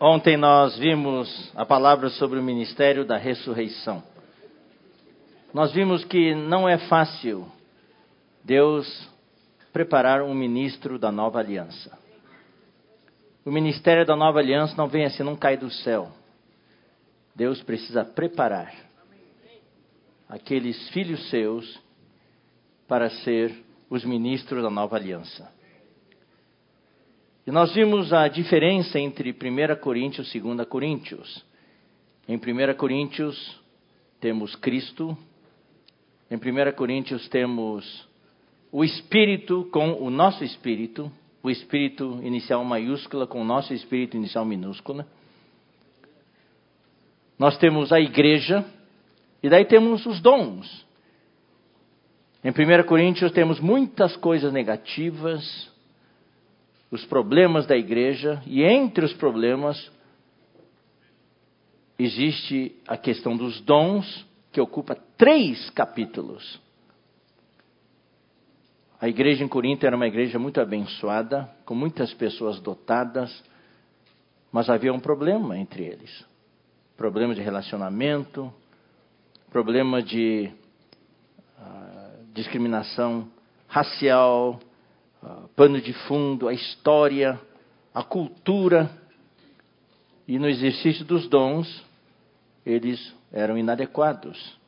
Ontem nós vimos a palavra sobre o ministério da ressurreição. Nós vimos que não é fácil Deus preparar um ministro da nova aliança. O ministério da nova aliança não vem assim, não cai do céu. Deus precisa preparar aqueles filhos seus para ser os ministros da nova aliança. E nós vimos a diferença entre 1 Coríntios e 2 Coríntios. Em 1 Coríntios temos Cristo, em 1 Coríntios temos o Espírito com o nosso Espírito, o Espírito inicial maiúscula com o nosso Espírito inicial minúscula. Nós temos a igreja, e daí temos os dons. Em 1 Coríntios temos muitas coisas negativas, os problemas da igreja, e entre os problemas existe a questão dos dons, que ocupa três capítulos. A igreja em Corinto era uma igreja muito abençoada, com muitas pessoas dotadas, mas havia um problema entre eles. Problema de relacionamento, problema de uh, discriminação racial, pano de fundo, a história, a cultura. E no exercício dos dons, eles eram inadequados.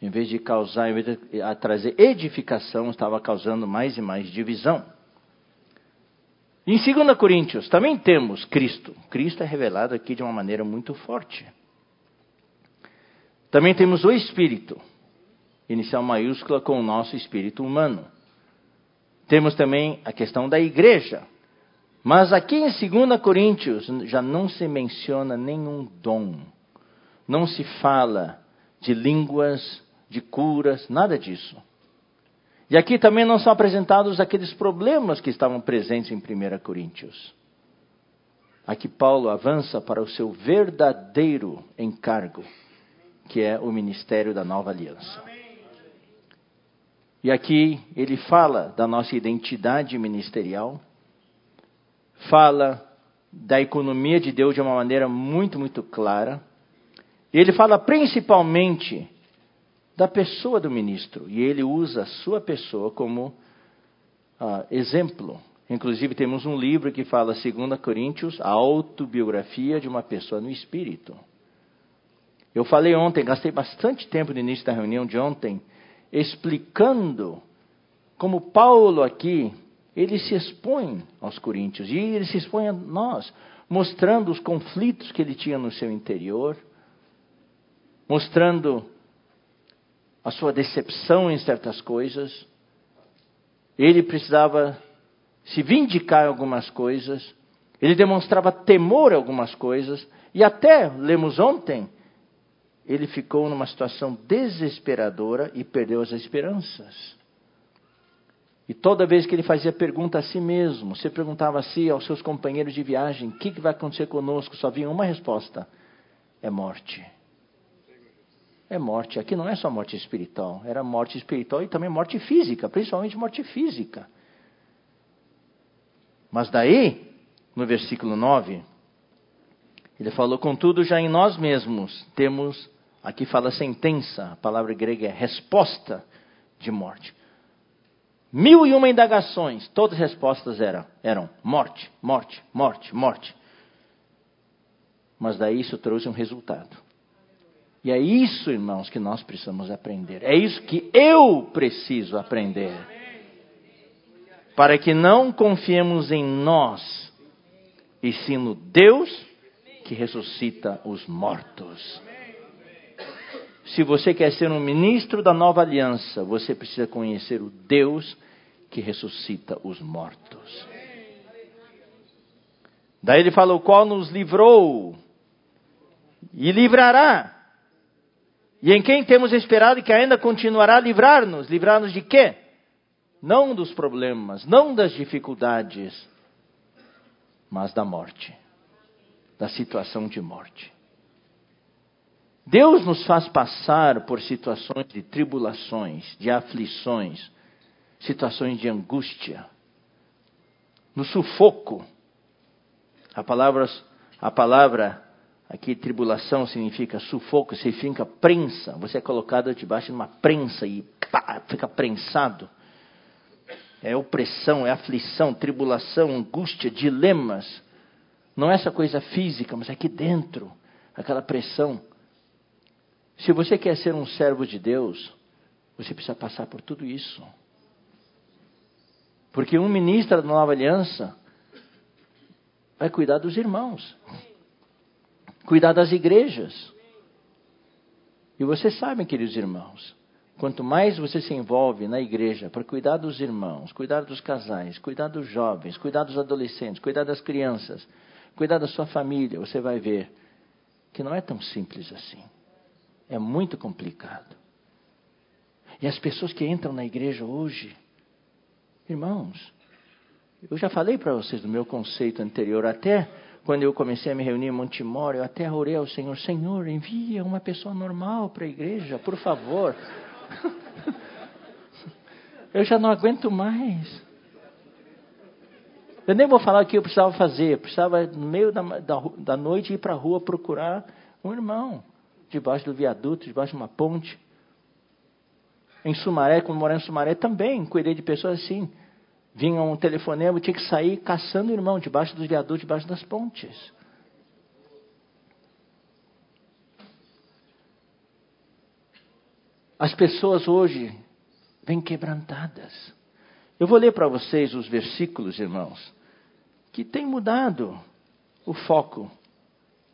Em vez de causar, em vez de trazer edificação, estava causando mais e mais divisão. Em 2 Coríntios, também temos Cristo. Cristo é revelado aqui de uma maneira muito forte. Também temos o Espírito, inicial maiúscula com o nosso espírito humano. Temos também a questão da igreja. Mas aqui em 2 Coríntios já não se menciona nenhum dom. Não se fala de línguas, de curas, nada disso. E aqui também não são apresentados aqueles problemas que estavam presentes em 1 Coríntios. Aqui Paulo avança para o seu verdadeiro encargo, que é o ministério da nova aliança. E aqui ele fala da nossa identidade ministerial, fala da economia de Deus de uma maneira muito, muito clara. Ele fala principalmente da pessoa do ministro. E ele usa a sua pessoa como uh, exemplo. Inclusive, temos um livro que fala, 2 Coríntios, a autobiografia de uma pessoa no espírito. Eu falei ontem, gastei bastante tempo no início da reunião de ontem, explicando como Paulo aqui, ele se expõe aos coríntios e ele se expõe a nós, mostrando os conflitos que ele tinha no seu interior, mostrando a sua decepção em certas coisas. Ele precisava se vindicar em algumas coisas. Ele demonstrava temor em algumas coisas. E até, lemos ontem, ele ficou numa situação desesperadora e perdeu as esperanças. E toda vez que ele fazia pergunta a si mesmo, você perguntava a si, aos seus companheiros de viagem, o que, que vai acontecer conosco? Só vinha uma resposta: é morte é morte. Aqui não é só morte espiritual, era morte espiritual e também morte física, principalmente morte física. Mas daí, no versículo 9, ele falou: Contudo, já em nós mesmos temos, aqui fala sentença, a palavra grega é resposta de morte. Mil e uma indagações, todas as respostas eram, eram morte, morte, morte, morte. Mas daí isso trouxe um resultado. E é isso, irmãos, que nós precisamos aprender. É isso que eu preciso aprender. Para que não confiemos em nós, e sim no Deus que ressuscita os mortos. Se você quer ser um ministro da nova aliança, você precisa conhecer o Deus que ressuscita os mortos. Daí ele fala: o qual nos livrou e livrará e em quem temos esperado que ainda continuará a livrar-nos. Livrar-nos de quê? Não dos problemas, não das dificuldades, mas da morte, da situação de morte. Deus nos faz passar por situações de tribulações, de aflições, situações de angústia, no sufoco. A palavra A palavra aqui, tribulação, significa sufoco, significa prensa. Você é colocado debaixo de uma prensa e pá, fica prensado. É opressão, é aflição, tribulação, angústia, dilemas. Não é essa coisa física, mas é aqui dentro, aquela pressão. Se você quer ser um servo de Deus, você precisa passar por tudo isso. Porque um ministro da nova aliança vai cuidar dos irmãos, cuidar das igrejas. E vocês sabem, queridos irmãos, quanto mais você se envolve na igreja para cuidar dos irmãos, cuidar dos casais, cuidar dos jovens, cuidar dos adolescentes, cuidar das crianças, cuidar da sua família, você vai ver que não é tão simples assim. É muito complicado. E as pessoas que entram na igreja hoje, irmãos, eu já falei para vocês do meu conceito anterior, até quando eu comecei a me reunir em Montemor, eu até orei ao Senhor, Senhor, envia uma pessoa normal para a igreja, por favor. eu já não aguento mais. Eu nem vou falar o que eu precisava fazer. Eu precisava, no meio da, da, da noite, ir para a rua procurar um irmão. Debaixo do viaduto, debaixo de uma ponte. Em Sumaré, quando morei em Sumaré, também cuidei de pessoas assim. Vinha um telefonema, tinha que sair caçando o irmão, debaixo dos viadutos, debaixo das pontes. As pessoas hoje vêm quebrantadas. Eu vou ler para vocês os versículos, irmãos, que tem mudado o foco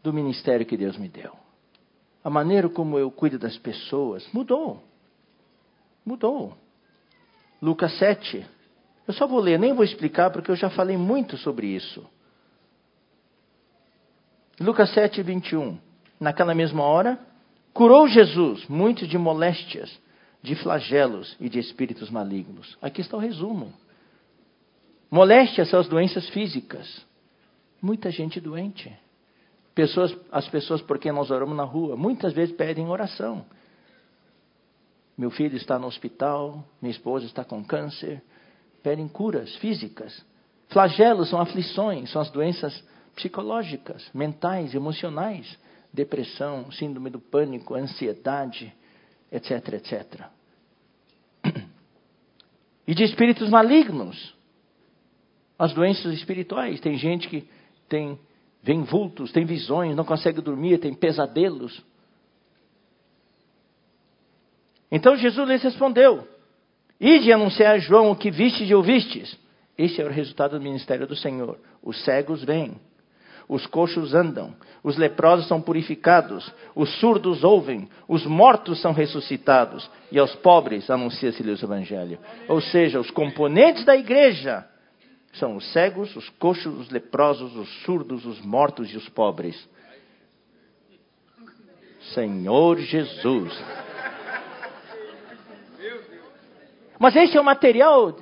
do ministério que Deus me deu. A maneira como eu cuido das pessoas mudou. Mudou. Lucas 7. Eu só vou ler, nem vou explicar, porque eu já falei muito sobre isso. Lucas 7, 21. Naquela mesma hora, curou Jesus muitos de moléstias, de flagelos e de espíritos malignos. Aqui está o resumo. Moléstias são as doenças físicas. Muita gente doente. Pessoas, as pessoas por quem nós oramos na rua, muitas vezes pedem oração. Meu filho está no hospital, minha esposa está com câncer, pedem curas físicas. Flagelos são aflições, são as doenças psicológicas, mentais, emocionais, depressão, síndrome do pânico, ansiedade, etc, etc. E de espíritos malignos, as doenças espirituais. Tem gente que tem vem vultos, tem visões, não consegue dormir, tem pesadelos. Então Jesus lhes respondeu: Ide anunciar a João o que vistes e ouvistes. Esse é o resultado do ministério do Senhor. Os cegos vêm, os coxos andam, os leprosos são purificados, os surdos ouvem, os mortos são ressuscitados, e aos pobres anuncia-se-lhes o Evangelho. Ou seja, os componentes da igreja são os cegos, os coxos, os leprosos, os surdos, os mortos e os pobres. Senhor Jesus. Mas esse é o material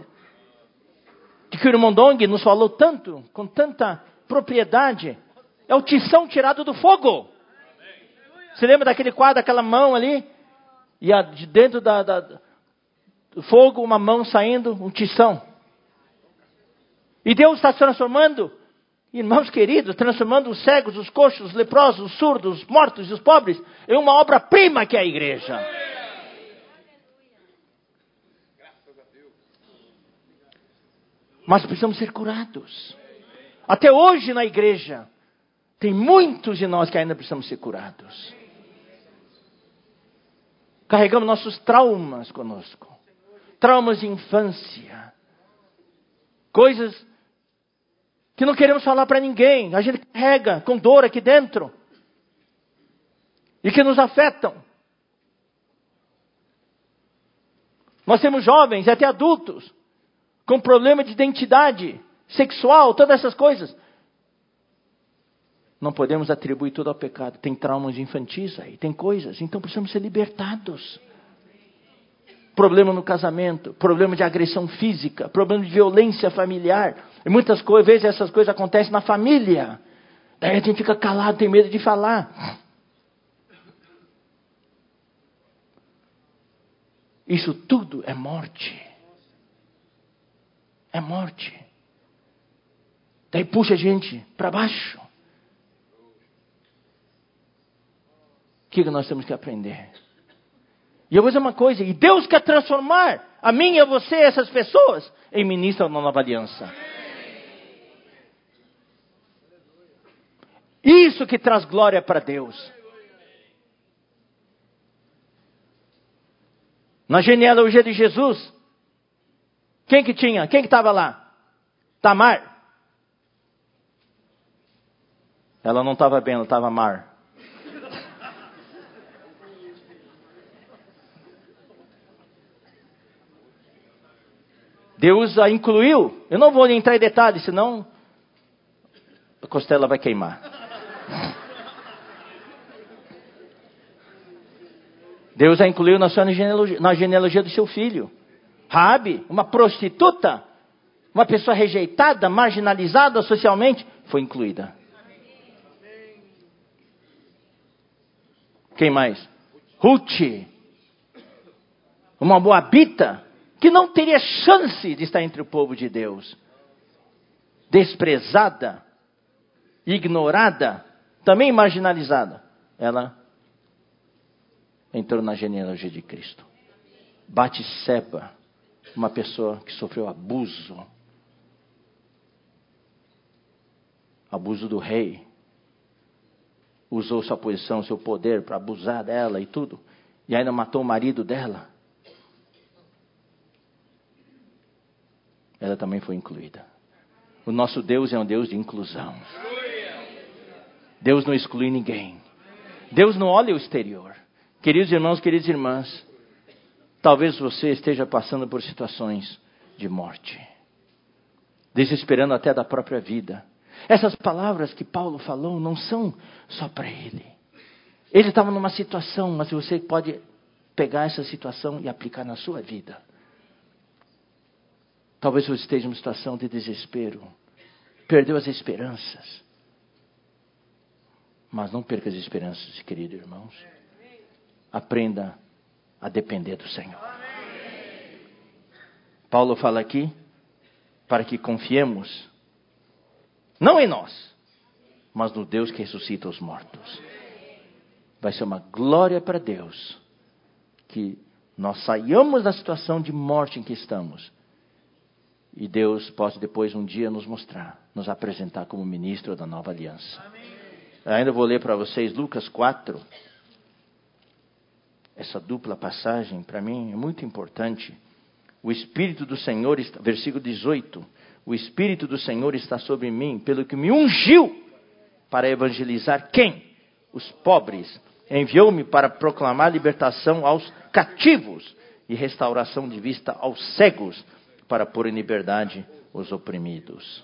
de que o irmão Dong nos falou tanto, com tanta propriedade. É o tição tirado do fogo. Você lembra daquele quadro, aquela mão ali? E a, de dentro da, da, do fogo, uma mão saindo, um tição. E Deus está transformando, irmãos queridos, transformando os cegos, os coxos, os leprosos, os surdos, os mortos e os pobres em uma obra-prima que é a igreja. Mas precisamos ser curados. Até hoje na igreja, tem muitos de nós que ainda precisamos ser curados. Carregamos nossos traumas conosco. Traumas de infância. Coisas que não queremos falar para ninguém, a gente carrega com dor aqui dentro e que nos afetam. Nós temos jovens e até adultos com problema de identidade sexual, todas essas coisas. Não podemos atribuir tudo ao pecado. Tem traumas infantis aí, tem coisas, então precisamos ser libertados problema no casamento, problema de agressão física, problema de violência familiar. E muitas coisas, vezes essas coisas acontecem na família. Daí a gente fica calado, tem medo de falar. Isso tudo é morte. É morte. Daí puxa a gente para baixo. O que nós temos que aprender? E eu vou dizer uma coisa, e Deus quer transformar a mim e a você, essas pessoas, em ministros da nova aliança. Isso que traz glória para Deus. Na genealogia de Jesus, quem que tinha? Quem que estava lá? Tamar. Ela não estava bem, ela estava mar. Deus a incluiu. Eu não vou entrar em detalhes, senão a costela vai queimar. Deus a incluiu na, sua genealogia, na genealogia do seu filho. Rabi, uma prostituta, uma pessoa rejeitada, marginalizada socialmente, foi incluída. Quem mais? Ruth, uma moabita, que não teria chance de estar entre o povo de Deus. Desprezada, ignorada, também marginalizada. Ela entrou na genealogia de Cristo. Bate-seba, uma pessoa que sofreu abuso. Abuso do rei. Usou sua posição, seu poder para abusar dela e tudo. E ainda matou o marido dela. ela também foi incluída. O nosso Deus é um Deus de inclusão. Deus não exclui ninguém. Deus não olha o exterior. Queridos irmãos, queridas irmãs, talvez você esteja passando por situações de morte, desesperando até da própria vida. Essas palavras que Paulo falou não são só para ele. Ele estava numa situação, mas você pode pegar essa situação e aplicar na sua vida. Talvez você esteja em uma situação de desespero, perdeu as esperanças. Mas não perca as esperanças, querido irmãos. Aprenda a depender do Senhor. Paulo fala aqui para que confiemos não em nós, mas no Deus que ressuscita os mortos. Vai ser uma glória para Deus que nós saiamos da situação de morte em que estamos e Deus possa depois um dia nos mostrar, nos apresentar como ministro da nova aliança. Amém. Ainda vou ler para vocês Lucas 4. Essa dupla passagem para mim é muito importante. O Espírito do Senhor, versículo 18: O Espírito do Senhor está sobre mim, pelo que me ungiu para evangelizar quem? Os pobres. Enviou-me para proclamar libertação aos cativos e restauração de vista aos cegos para pôr em liberdade os oprimidos.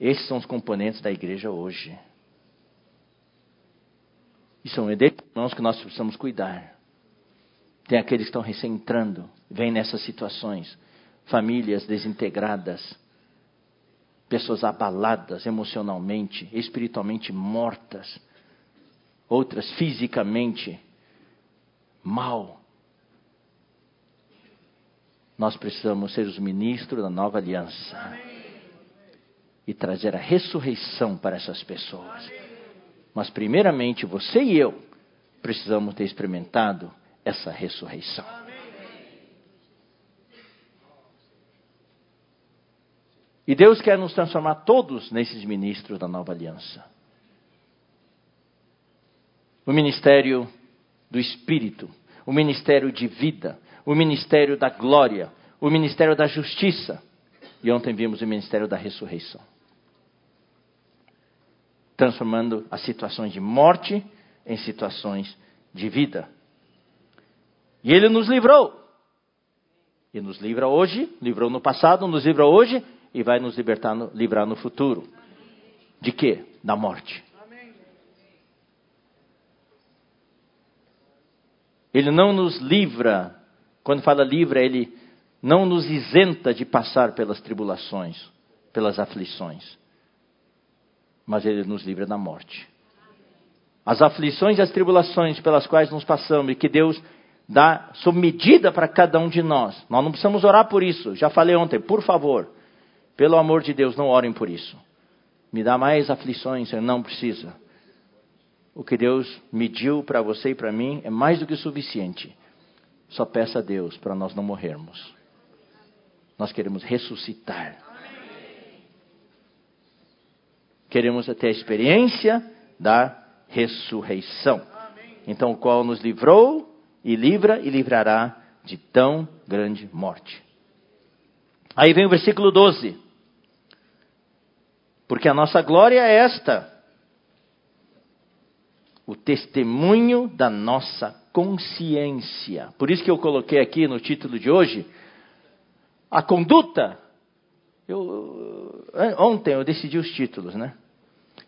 Esses são os componentes da igreja hoje. E são irmãos que nós precisamos cuidar. Tem aqueles que estão recém-entrando, vêm nessas situações. Famílias desintegradas, pessoas abaladas emocionalmente, espiritualmente mortas, outras fisicamente mal, nós precisamos ser os ministros da nova aliança e trazer a ressurreição para essas pessoas. Mas, primeiramente, você e eu precisamos ter experimentado essa ressurreição. E Deus quer nos transformar todos nesses ministros da nova aliança. O ministério do Espírito, o ministério de vida, o ministério da glória, o ministério da justiça. E ontem vimos o ministério da ressurreição transformando as situações de morte em situações de vida. E ele nos livrou. E nos livra hoje, livrou no passado, nos livra hoje e vai nos libertar no, livrar no futuro. De quê? Da morte. Ele não nos livra quando fala livre, ele não nos isenta de passar pelas tribulações, pelas aflições, mas ele nos livra da morte. As aflições e as tribulações pelas quais nos passamos e que Deus dá sob medida para cada um de nós. Nós não precisamos orar por isso. Já falei ontem, por favor, pelo amor de Deus, não orem por isso. Me dá mais aflições, não precisa. o que Deus mediu para você e para mim é mais do que suficiente. Só peça a Deus para nós não morrermos. Nós queremos ressuscitar. Queremos ter a experiência da ressurreição. Então, o qual nos livrou e livra e livrará de tão grande morte. Aí vem o versículo 12. Porque a nossa glória é esta: o testemunho da nossa consciência. Por isso que eu coloquei aqui no título de hoje a conduta. Eu, ontem eu decidi os títulos, né?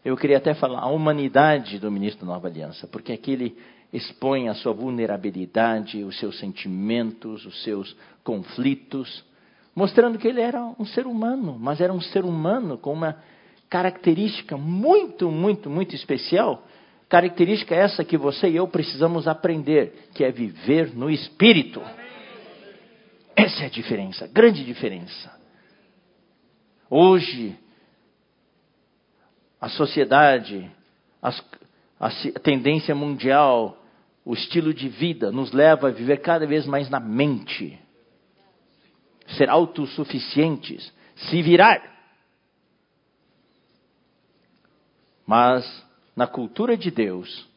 Eu queria até falar a humanidade do ministro da Nova Aliança, porque aqui ele expõe a sua vulnerabilidade, os seus sentimentos, os seus conflitos, mostrando que ele era um ser humano, mas era um ser humano com uma característica muito, muito, muito especial. Característica essa que você e eu precisamos aprender, que é viver no espírito. Essa é a diferença, grande diferença. Hoje, a sociedade, as, a tendência mundial, o estilo de vida nos leva a viver cada vez mais na mente, ser autossuficientes, se virar. Mas na cultura de Deus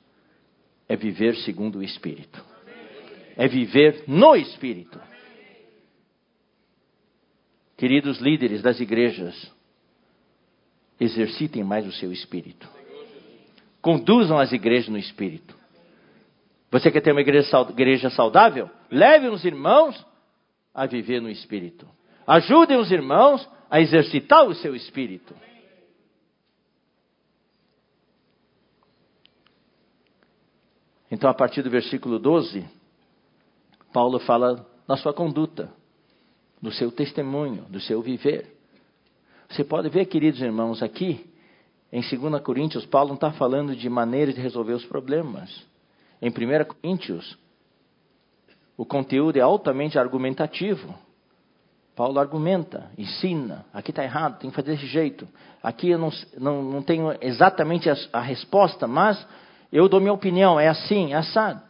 é viver segundo o Espírito. É viver no Espírito. Queridos líderes das igrejas, exercitem mais o seu espírito. Conduzam as igrejas no espírito. Você quer ter uma igreja saudável? Leve os irmãos a viver no espírito. Ajudem os irmãos a exercitar o seu espírito. Então, a partir do versículo 12, Paulo fala da sua conduta, do seu testemunho, do seu viver. Você pode ver, queridos irmãos, aqui, em 2 Coríntios, Paulo não está falando de maneiras de resolver os problemas. Em 1 Coríntios, o conteúdo é altamente argumentativo. Paulo argumenta, ensina. Aqui está errado, tem que fazer desse jeito. Aqui eu não, não, não tenho exatamente a, a resposta, mas eu dou minha opinião, é assim, é assado.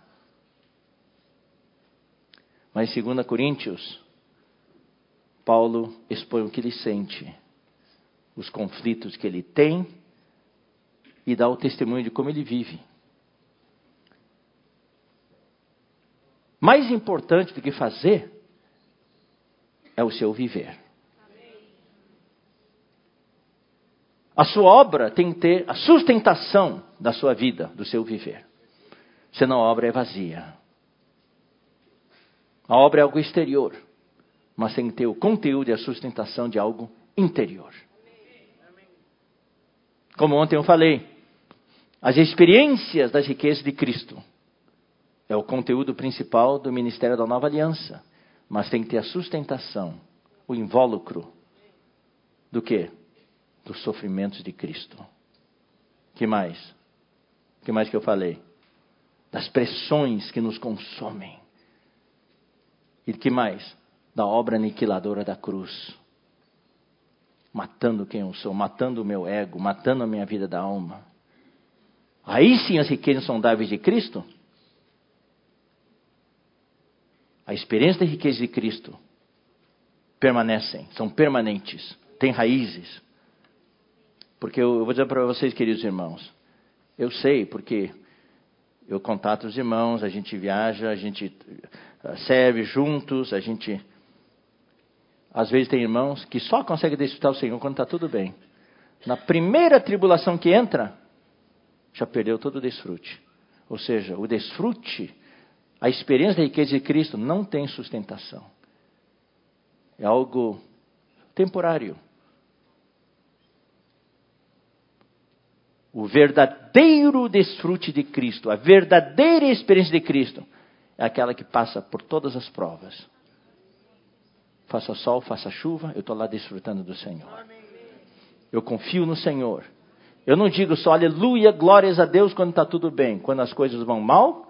Mas em 2 Coríntios, Paulo expõe o que ele sente, os conflitos que ele tem e dá o testemunho de como ele vive. Mais importante do que fazer é o seu viver. A sua obra tem que ter a sustentação da sua vida, do seu viver. Senão a obra é vazia. A obra é algo exterior, mas tem que ter o conteúdo e a sustentação de algo interior. Como ontem eu falei, as experiências das riquezas de Cristo é o conteúdo principal do ministério da nova aliança, mas tem que ter a sustentação, o invólucro do que? dos sofrimentos de Cristo. Que mais? Que mais que eu falei? Das pressões que nos consomem. E que mais? Da obra aniquiladora da cruz. Matando quem eu sou, matando o meu ego, matando a minha vida da alma. Aí sim as riquezas sondáveis de Cristo. A experiência da riqueza de Cristo permanecem, são permanentes, têm raízes. Porque eu, eu vou dizer para vocês, queridos irmãos, eu sei, porque eu contato os irmãos, a gente viaja, a gente eh, serve juntos, a gente. Às vezes tem irmãos que só conseguem desfrutar o Senhor quando está tudo bem. Na primeira tribulação que entra, já perdeu todo o desfrute. Ou seja, o desfrute, a experiência da riqueza de Cristo não tem sustentação. É algo temporário. O verdadeiro desfrute de Cristo, a verdadeira experiência de Cristo, é aquela que passa por todas as provas. Faça sol, faça chuva, eu estou lá desfrutando do Senhor. Eu confio no Senhor. Eu não digo só aleluia, glórias a Deus quando está tudo bem. Quando as coisas vão mal,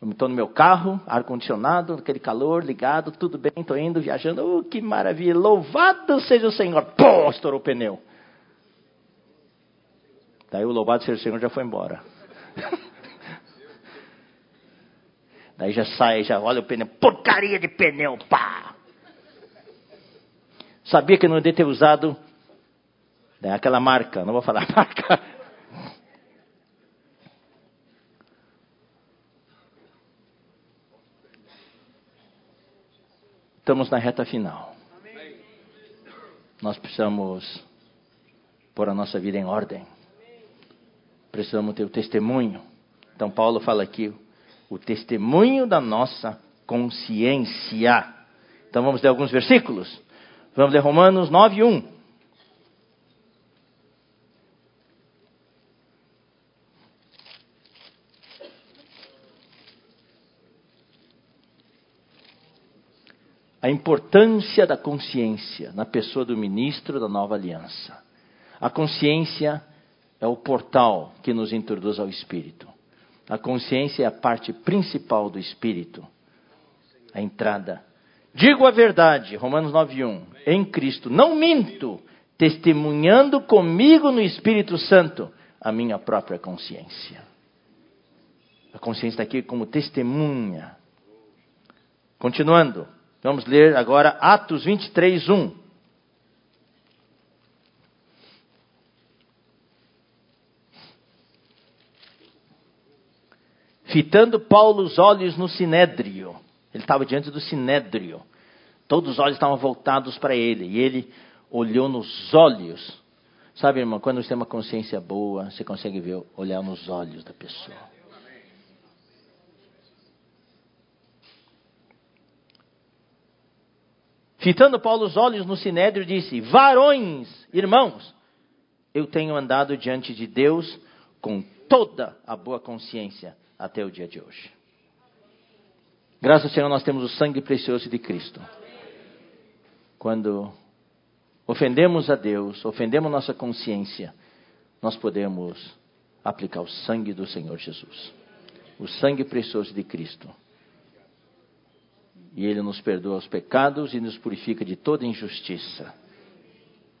eu estou no meu carro, ar-condicionado, aquele calor ligado, tudo bem, estou indo, viajando, oh, que maravilha, louvado seja o Senhor. Pô, estourou o pneu. Daí o louvado seja o Senhor já foi embora. Daí já sai, já olha o pneu, porcaria de pneu, pá! Sabia que não devia ter usado né, aquela marca, não vou falar a marca. Estamos na reta final. Nós precisamos pôr a nossa vida em ordem. Precisamos ter o testemunho. Então, Paulo fala aqui: o testemunho da nossa consciência. Então, vamos ler alguns versículos. Vamos ler Romanos 9, 1. a importância da consciência na pessoa do ministro da nova aliança. A consciência é o portal que nos introduz ao Espírito. A consciência é a parte principal do Espírito, a entrada. Digo a verdade, Romanos 9:1, em Cristo, não minto, testemunhando comigo no Espírito Santo a minha própria consciência. A consciência está aqui como testemunha. Continuando, vamos ler agora Atos 23, 1. Fitando Paulo os olhos no sinédrio. Estava diante do sinédrio. Todos os olhos estavam voltados para ele. E ele olhou nos olhos. Sabe, irmão, quando você tem uma consciência boa, você consegue ver, olhar nos olhos da pessoa. Fitando Paulo os olhos no sinédrio, disse: Varões, irmãos, eu tenho andado diante de Deus com toda a boa consciência até o dia de hoje. Graças ao Senhor, nós temos o sangue precioso de Cristo. Quando ofendemos a Deus, ofendemos nossa consciência, nós podemos aplicar o sangue do Senhor Jesus. O sangue precioso de Cristo. E Ele nos perdoa os pecados e nos purifica de toda injustiça.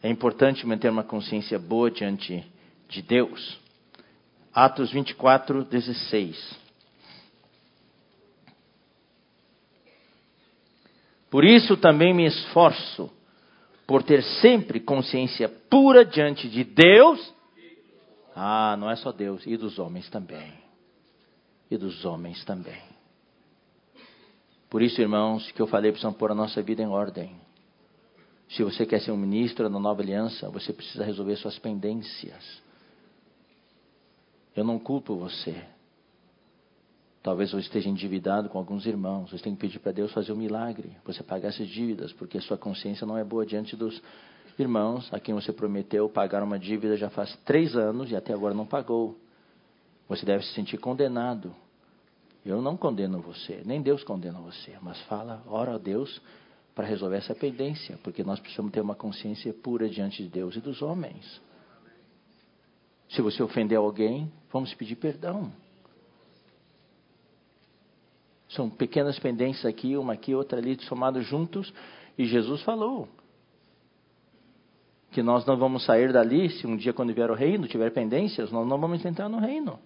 É importante manter uma consciência boa diante de Deus. Atos 24, 16. Por isso também me esforço por ter sempre consciência pura diante de Deus. Ah, não é só Deus, e dos homens também. E dos homens também. Por isso, irmãos, que eu falei, precisamos pôr a nossa vida em ordem. Se você quer ser um ministro da nova aliança, você precisa resolver suas pendências. Eu não culpo você. Talvez você esteja endividado com alguns irmãos. Você tem que pedir para Deus fazer um milagre. Você pagar essas dívidas, porque sua consciência não é boa diante dos irmãos a quem você prometeu pagar uma dívida já faz três anos e até agora não pagou. Você deve se sentir condenado. Eu não condeno você, nem Deus condena você, mas fala, ora a Deus para resolver essa pendência, porque nós precisamos ter uma consciência pura diante de Deus e dos homens. Se você ofendeu alguém, vamos pedir perdão. São pequenas pendências aqui, uma aqui, outra ali, somados juntos. E Jesus falou que nós não vamos sair dali se um dia, quando vier o reino, tiver pendências, nós não vamos entrar no reino.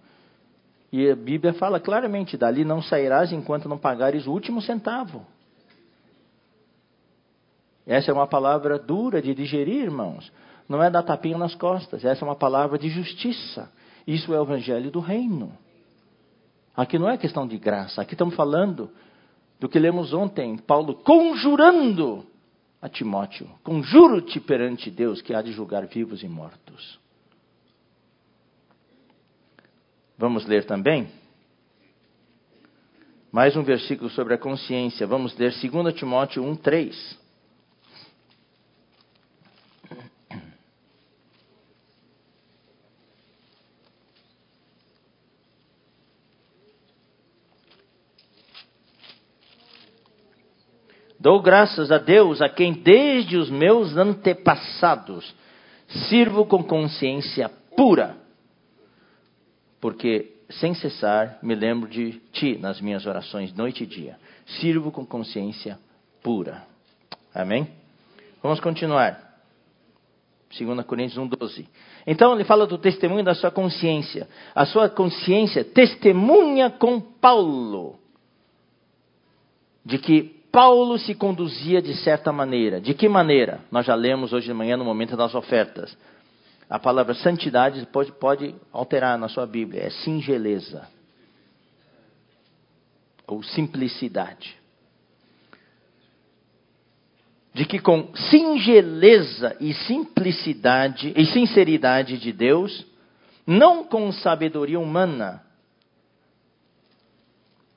E a Bíblia fala claramente: dali não sairás enquanto não pagares o último centavo. Essa é uma palavra dura de digerir, irmãos não é dar tapinha nas costas, essa é uma palavra de justiça. Isso é o evangelho do reino. Aqui não é questão de graça, aqui estamos falando do que lemos ontem, Paulo conjurando a Timóteo: conjuro-te perante Deus que há de julgar vivos e mortos. Vamos ler também mais um versículo sobre a consciência. Vamos ler 2 Timóteo 1, 3. Dou graças a Deus a quem desde os meus antepassados sirvo com consciência pura, porque sem cessar me lembro de ti nas minhas orações noite e dia. Sirvo com consciência pura. Amém? Vamos continuar. 2 Coríntios 1,12. Então ele fala do testemunho da sua consciência. A sua consciência testemunha com Paulo de que Paulo se conduzia de certa maneira. De que maneira? Nós já lemos hoje de manhã no momento das ofertas. A palavra santidade pode, pode alterar na sua Bíblia. É singeleza. Ou simplicidade de que com singeleza e simplicidade e sinceridade de Deus, não com sabedoria humana.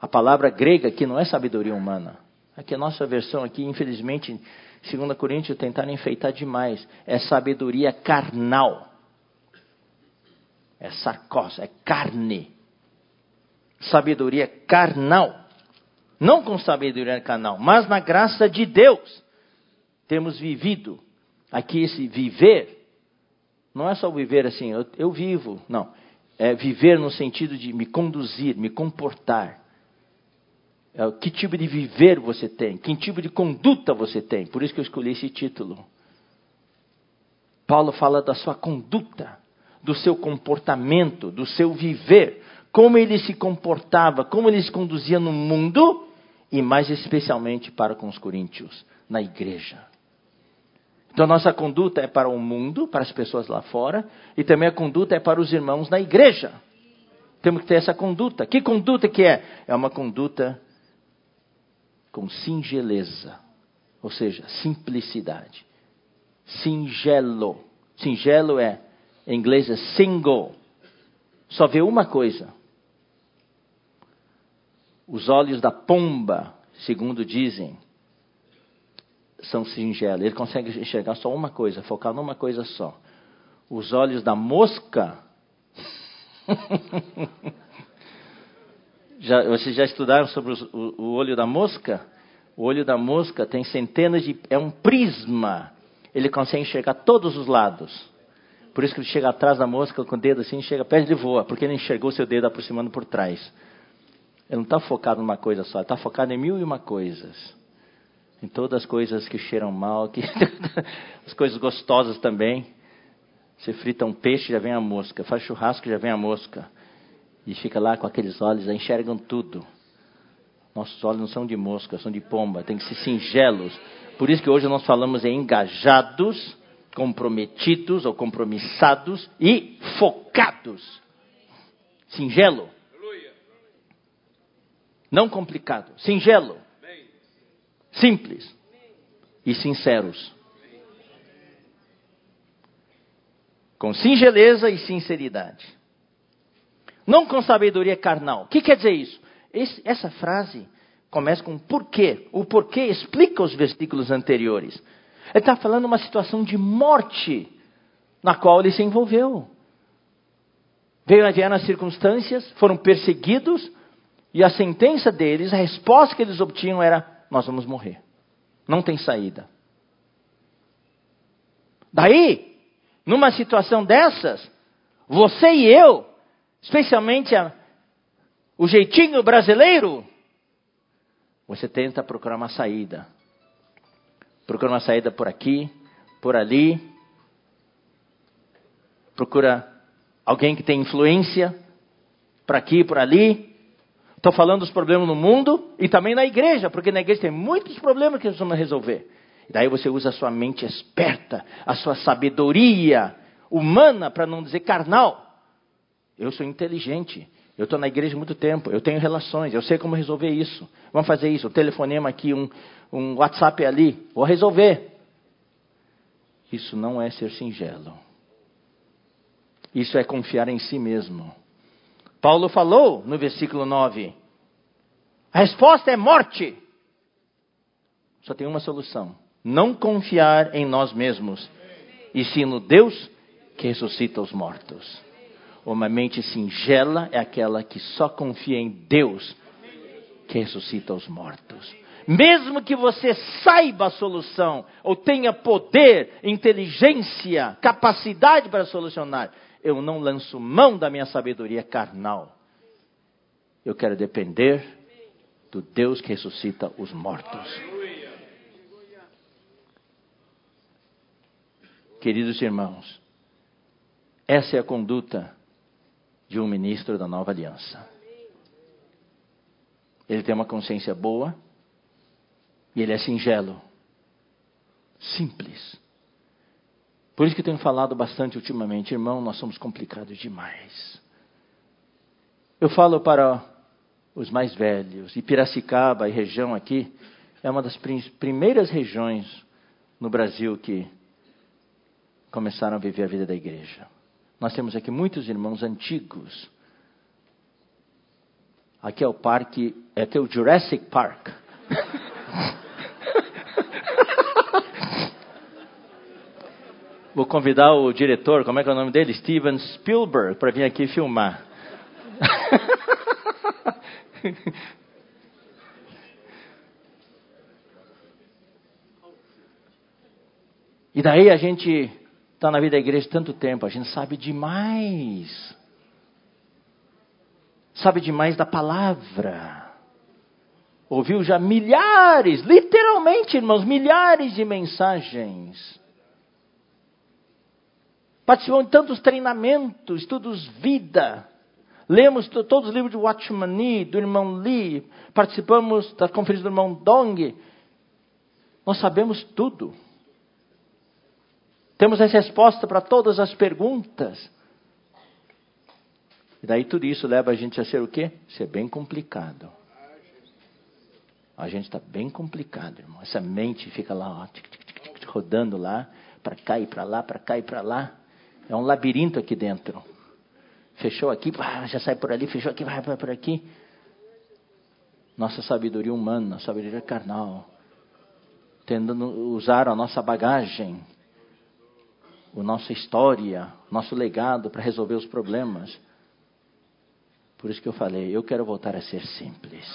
A palavra grega aqui não é sabedoria humana. Aqui a nossa versão aqui, infelizmente, 2 Coríntios tentaram enfeitar demais. É sabedoria carnal. É sarcos, é carne. Sabedoria carnal. Não com sabedoria carnal, mas na graça de Deus temos vivido. Aqui esse viver, não é só viver assim, eu, eu vivo, não. É viver no sentido de me conduzir, me comportar. É, que tipo de viver você tem? Que tipo de conduta você tem? Por isso que eu escolhi esse título. Paulo fala da sua conduta, do seu comportamento, do seu viver, como ele se comportava, como ele se conduzia no mundo e mais especialmente para com os coríntios, na igreja. Então, a nossa conduta é para o mundo, para as pessoas lá fora, e também a conduta é para os irmãos na igreja. Temos que ter essa conduta. Que conduta que é? É uma conduta com singeleza, ou seja, simplicidade. Singelo. Singelo é, em inglês é single. Só vê uma coisa. Os olhos da pomba, segundo dizem, são singelos. Ele consegue enxergar só uma coisa, focar numa coisa só. Os olhos da mosca. já, vocês já estudaram sobre os, o, o olho da mosca? O olho da mosca tem centenas de. É um prisma. Ele consegue enxergar todos os lados. Por isso que ele chega atrás da mosca com o dedo assim, chega perto e voa, porque ele enxergou seu dedo aproximando por trás. Ele não está focado numa coisa só, está focado em mil e uma coisas em todas as coisas que cheiram mal, que as coisas gostosas também. Você frita um peixe, já vem a mosca. Faz churrasco, já vem a mosca. E fica lá com aqueles olhos, enxergam tudo. Nossos olhos não são de mosca, são de pomba. Tem que ser singelos. Por isso que hoje nós falamos em engajados, comprometidos ou compromissados e focados. Singelo. Não complicado. Singelo simples e sinceros. Com singeleza e sinceridade. Não com sabedoria carnal. O que quer dizer isso? Esse, essa frase começa com porquê. O porquê explica os versículos anteriores. Ele está falando uma situação de morte na qual ele se envolveu. Veio adiar nas circunstâncias, foram perseguidos, e a sentença deles, a resposta que eles obtinham era nós vamos morrer. Não tem saída. Daí, numa situação dessas, você e eu, especialmente a, o jeitinho brasileiro, você tenta procurar uma saída. Procura uma saída por aqui, por ali. Procura alguém que tem influência, por aqui, por ali. Estou falando dos problemas no mundo e também na igreja, porque na igreja tem muitos problemas que vamos resolver. Daí você usa a sua mente esperta, a sua sabedoria humana, para não dizer carnal. Eu sou inteligente. Eu estou na igreja há muito tempo, eu tenho relações, eu sei como resolver isso. Vamos fazer isso, um telefonema aqui, um, um WhatsApp ali, vou resolver. Isso não é ser singelo. Isso é confiar em si mesmo. Paulo falou no versículo 9: a resposta é morte. Só tem uma solução: não confiar em nós mesmos, e sim no Deus que ressuscita os mortos. Uma mente singela é aquela que só confia em Deus que ressuscita os mortos. Mesmo que você saiba a solução, ou tenha poder, inteligência, capacidade para solucionar, eu não lanço mão da minha sabedoria carnal. Eu quero depender do Deus que ressuscita os mortos. Queridos irmãos, essa é a conduta de um ministro da nova aliança. Ele tem uma consciência boa e ele é singelo, simples. Por isso que tenho falado bastante ultimamente, irmão, nós somos complicados demais. Eu falo para os mais velhos, e Piracicaba e região aqui é uma das primeiras regiões no Brasil que começaram a viver a vida da igreja. Nós temos aqui muitos irmãos antigos. Aqui é o parque, aqui é o Jurassic Park. Vou convidar o diretor, como é que é o nome dele? Steven Spielberg, para vir aqui filmar. e daí a gente está na vida da igreja tanto tempo, a gente sabe demais. Sabe demais da palavra. Ouviu já milhares, literalmente, irmãos, milhares de mensagens Participamos de tantos treinamentos, estudos vida. Lemos todos os livros de Watchman Nee, do irmão Lee. Participamos da conferência do irmão Dong. Nós sabemos tudo. Temos a resposta para todas as perguntas. E daí tudo isso leva a gente a ser o quê? Ser bem complicado. A gente está bem complicado, irmão. Essa mente fica lá, ó, tic, tic, tic, rodando lá, para cá e para lá, para cá e para lá. É um labirinto aqui dentro. Fechou aqui, já sai por ali, fechou aqui, vai por aqui. Nossa sabedoria humana, sabedoria carnal, tentando usar a nossa bagagem, a nossa história, nosso legado para resolver os problemas. Por isso que eu falei, eu quero voltar a ser simples.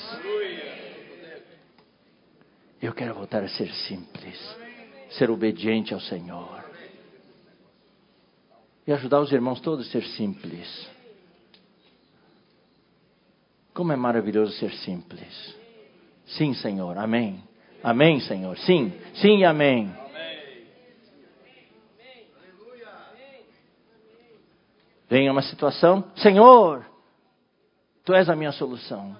Eu quero voltar a ser simples, ser obediente ao Senhor e ajudar os irmãos todos a ser simples. Como é maravilhoso ser simples. Sim, Senhor. Amém. Amém, Senhor. Sim, sim e amém. Vem uma situação, Senhor, Tu és a minha solução.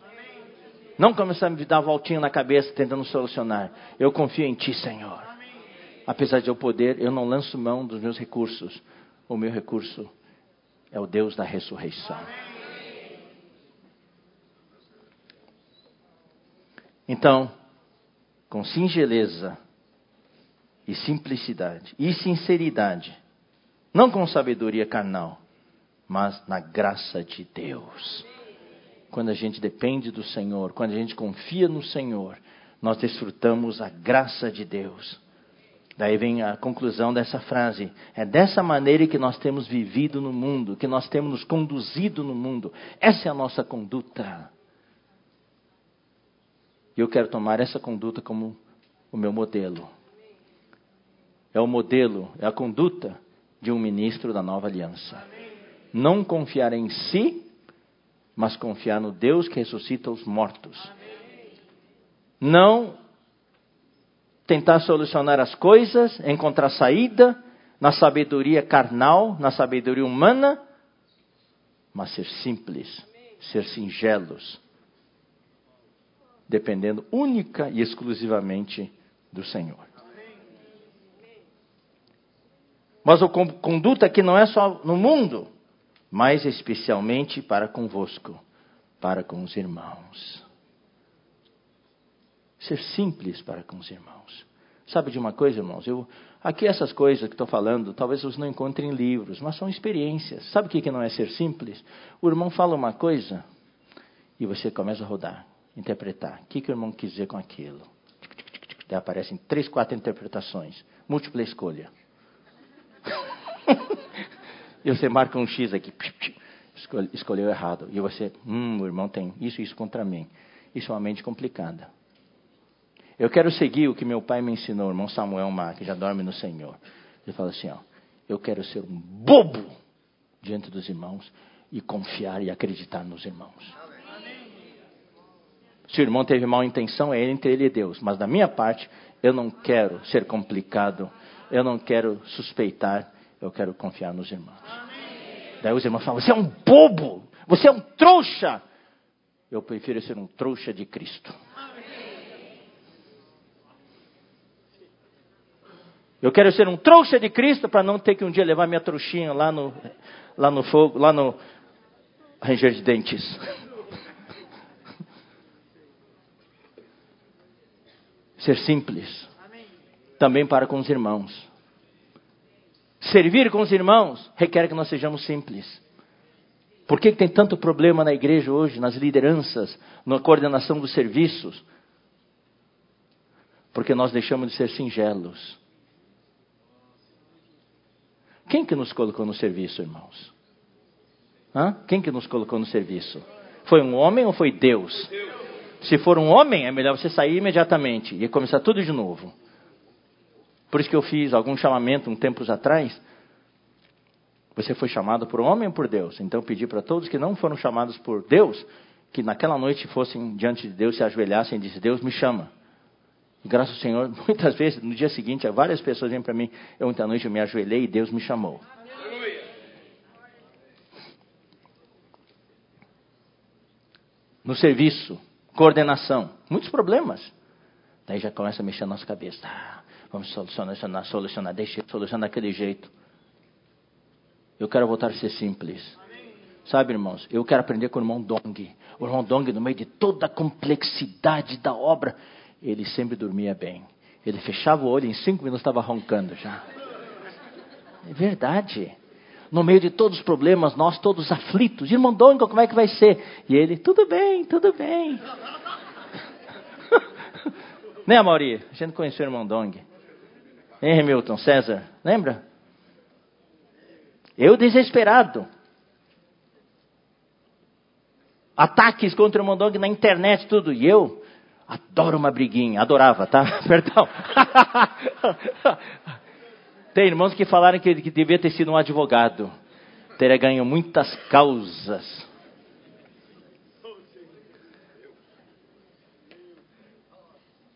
Não começar a me dar voltinha na cabeça tentando solucionar. Eu confio em Ti, Senhor. Apesar de eu poder, eu não lanço mão dos meus recursos o meu recurso é o Deus da ressurreição. Então, com singeleza e simplicidade e sinceridade, não com sabedoria carnal, mas na graça de Deus. Quando a gente depende do Senhor, quando a gente confia no Senhor, nós desfrutamos a graça de Deus. Daí vem a conclusão dessa frase. É dessa maneira que nós temos vivido no mundo, que nós temos nos conduzido no mundo. Essa é a nossa conduta. E eu quero tomar essa conduta como o meu modelo. É o modelo, é a conduta de um ministro da nova aliança. Não confiar em si, mas confiar no Deus que ressuscita os mortos. Não tentar solucionar as coisas, encontrar saída na sabedoria carnal, na sabedoria humana, mas ser simples, ser singelos, dependendo única e exclusivamente do Senhor. Mas a conduta aqui não é só no mundo, mas especialmente para convosco, para com os irmãos. Ser simples para com os irmãos. Sabe de uma coisa, irmãos? Eu, aqui essas coisas que estou falando, talvez vocês não encontrem em livros, mas são experiências. Sabe o que, não é ser simples? O irmão fala uma coisa e você começa a rodar, interpretar. O que, que o irmão quis dizer com aquilo? Aparecem três, quatro interpretações. Múltipla escolha. e você marca um X aqui. Escolheu errado. E você, hum, o irmão tem isso isso contra mim. Isso é uma mente complicada. Eu quero seguir o que meu pai me ensinou, irmão Samuel Mar, que já dorme no Senhor. Ele fala assim: ó, eu quero ser um bobo diante dos irmãos e confiar e acreditar nos irmãos. Se o irmão teve mal intenção, é entre ele e Deus. Mas da minha parte, eu não quero ser complicado Eu não quero suspeitar, eu quero confiar nos irmãos. Daí os irmãos falam: Você é um bobo, você é um trouxa. Eu prefiro ser um trouxa de Cristo. Eu quero ser um trouxa de Cristo para não ter que um dia levar minha trouxinha lá no, lá no fogo, lá no ranger de dentes. Ser simples. Também para com os irmãos. Servir com os irmãos requer que nós sejamos simples. Por que tem tanto problema na igreja hoje, nas lideranças, na coordenação dos serviços? Porque nós deixamos de ser singelos. Quem que nos colocou no serviço, irmãos? Hã? Quem que nos colocou no serviço? Foi um homem ou foi Deus? Se for um homem, é melhor você sair imediatamente e começar tudo de novo. Por isso que eu fiz algum chamamento um tempos atrás. Você foi chamado por um homem ou por Deus? Então eu pedi para todos que não foram chamados por Deus, que naquela noite fossem diante de Deus, se ajoelhassem e dissem: Deus me chama. Graças ao Senhor, muitas vezes, no dia seguinte, várias pessoas vêm para mim, eu ontem à noite eu me ajoelhei e Deus me chamou. No serviço, coordenação, muitos problemas. Daí já começa a mexer na nossa cabeça. Vamos solucionar, solucionar, deixa eu solucionar daquele jeito. Eu quero voltar a ser simples. Sabe, irmãos, eu quero aprender com o irmão Dong. O irmão Dong, no meio de toda a complexidade da obra, ele sempre dormia bem. Ele fechava o olho e em cinco minutos estava roncando já. É verdade. No meio de todos os problemas, nós todos aflitos. Irmão Dongo, como é que vai ser? E ele, tudo bem, tudo bem. né, Mauri? A gente conheceu o irmão Dong. Hein, Hamilton, César? Lembra? Eu desesperado. Ataques contra o Dong na internet, tudo. E eu Adoro uma briguinha. Adorava, tá? Perdão. Tem irmãos que falaram que, que devia ter sido um advogado. Teria ganho muitas causas.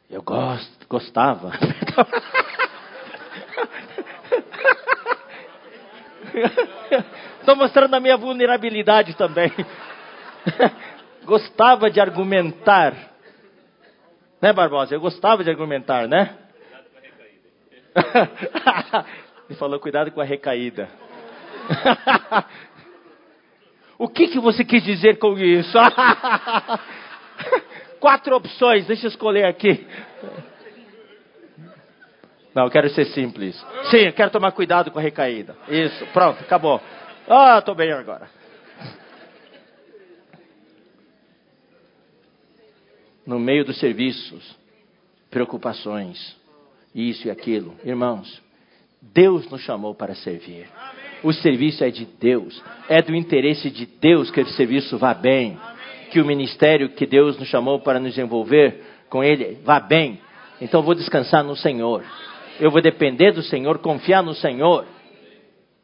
Eu gosto, gostava. Estou mostrando a minha vulnerabilidade também. Gostava de argumentar. Né, Barbosa? Eu gostava de argumentar, né? Ele falou, cuidado com a recaída. o que, que você quis dizer com isso? Quatro opções, deixa eu escolher aqui. Não, eu quero ser simples. Sim, eu quero tomar cuidado com a recaída. Isso, pronto, acabou. Ah, estou bem agora. no meio dos serviços, preocupações, isso e aquilo. Irmãos, Deus nos chamou para servir. O serviço é de Deus, é do interesse de Deus que o serviço vá bem, que o ministério que Deus nos chamou para nos envolver com Ele vá bem. Então vou descansar no Senhor, eu vou depender do Senhor, confiar no Senhor.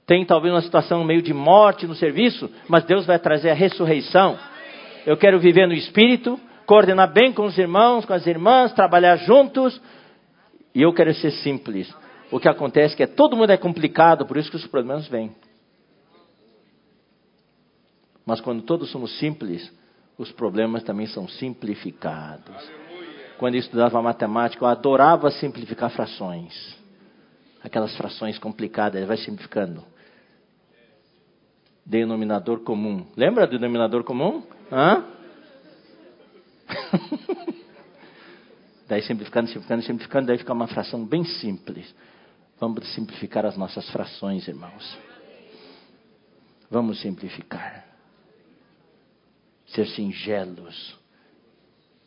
Tem talvez uma situação meio de morte no serviço, mas Deus vai trazer a ressurreição. Eu quero viver no Espírito, coordenar bem com os irmãos, com as irmãs, trabalhar juntos. E eu quero ser simples. O que acontece é que todo mundo é complicado, por isso que os problemas vêm. Mas quando todos somos simples, os problemas também são simplificados. Quando eu estudava matemática, eu adorava simplificar frações. Aquelas frações complicadas, vai simplificando. Denominador comum. Lembra do denominador comum? Hã? daí simplificando, simplificando, simplificando, daí fica uma fração bem simples. Vamos simplificar as nossas frações, irmãos. Vamos simplificar. Ser singelos.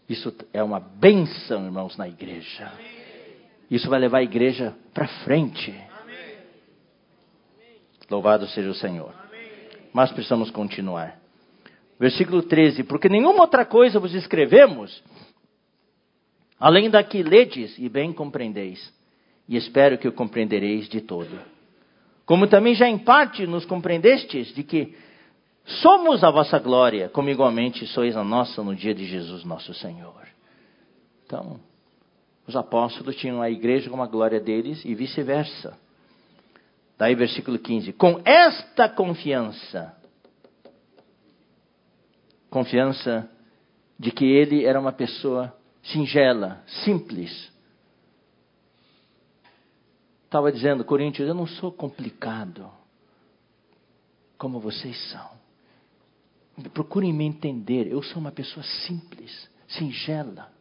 Isso é uma benção, irmãos, na igreja. Isso vai levar a igreja para frente. Louvado seja o Senhor. Mas precisamos continuar. Versículo 13: Porque nenhuma outra coisa vos escrevemos, além da que ledes e bem compreendeis, e espero que o compreendereis de todo. Como também já em parte nos compreendestes de que somos a vossa glória, como igualmente sois a nossa no dia de Jesus nosso Senhor. Então, os apóstolos tinham a igreja como a glória deles e vice-versa. Daí, versículo 15: Com esta confiança, confiança de que ele era uma pessoa singela, simples. Estava dizendo, Coríntios, eu não sou complicado como vocês são. Procurem me entender, eu sou uma pessoa simples, singela.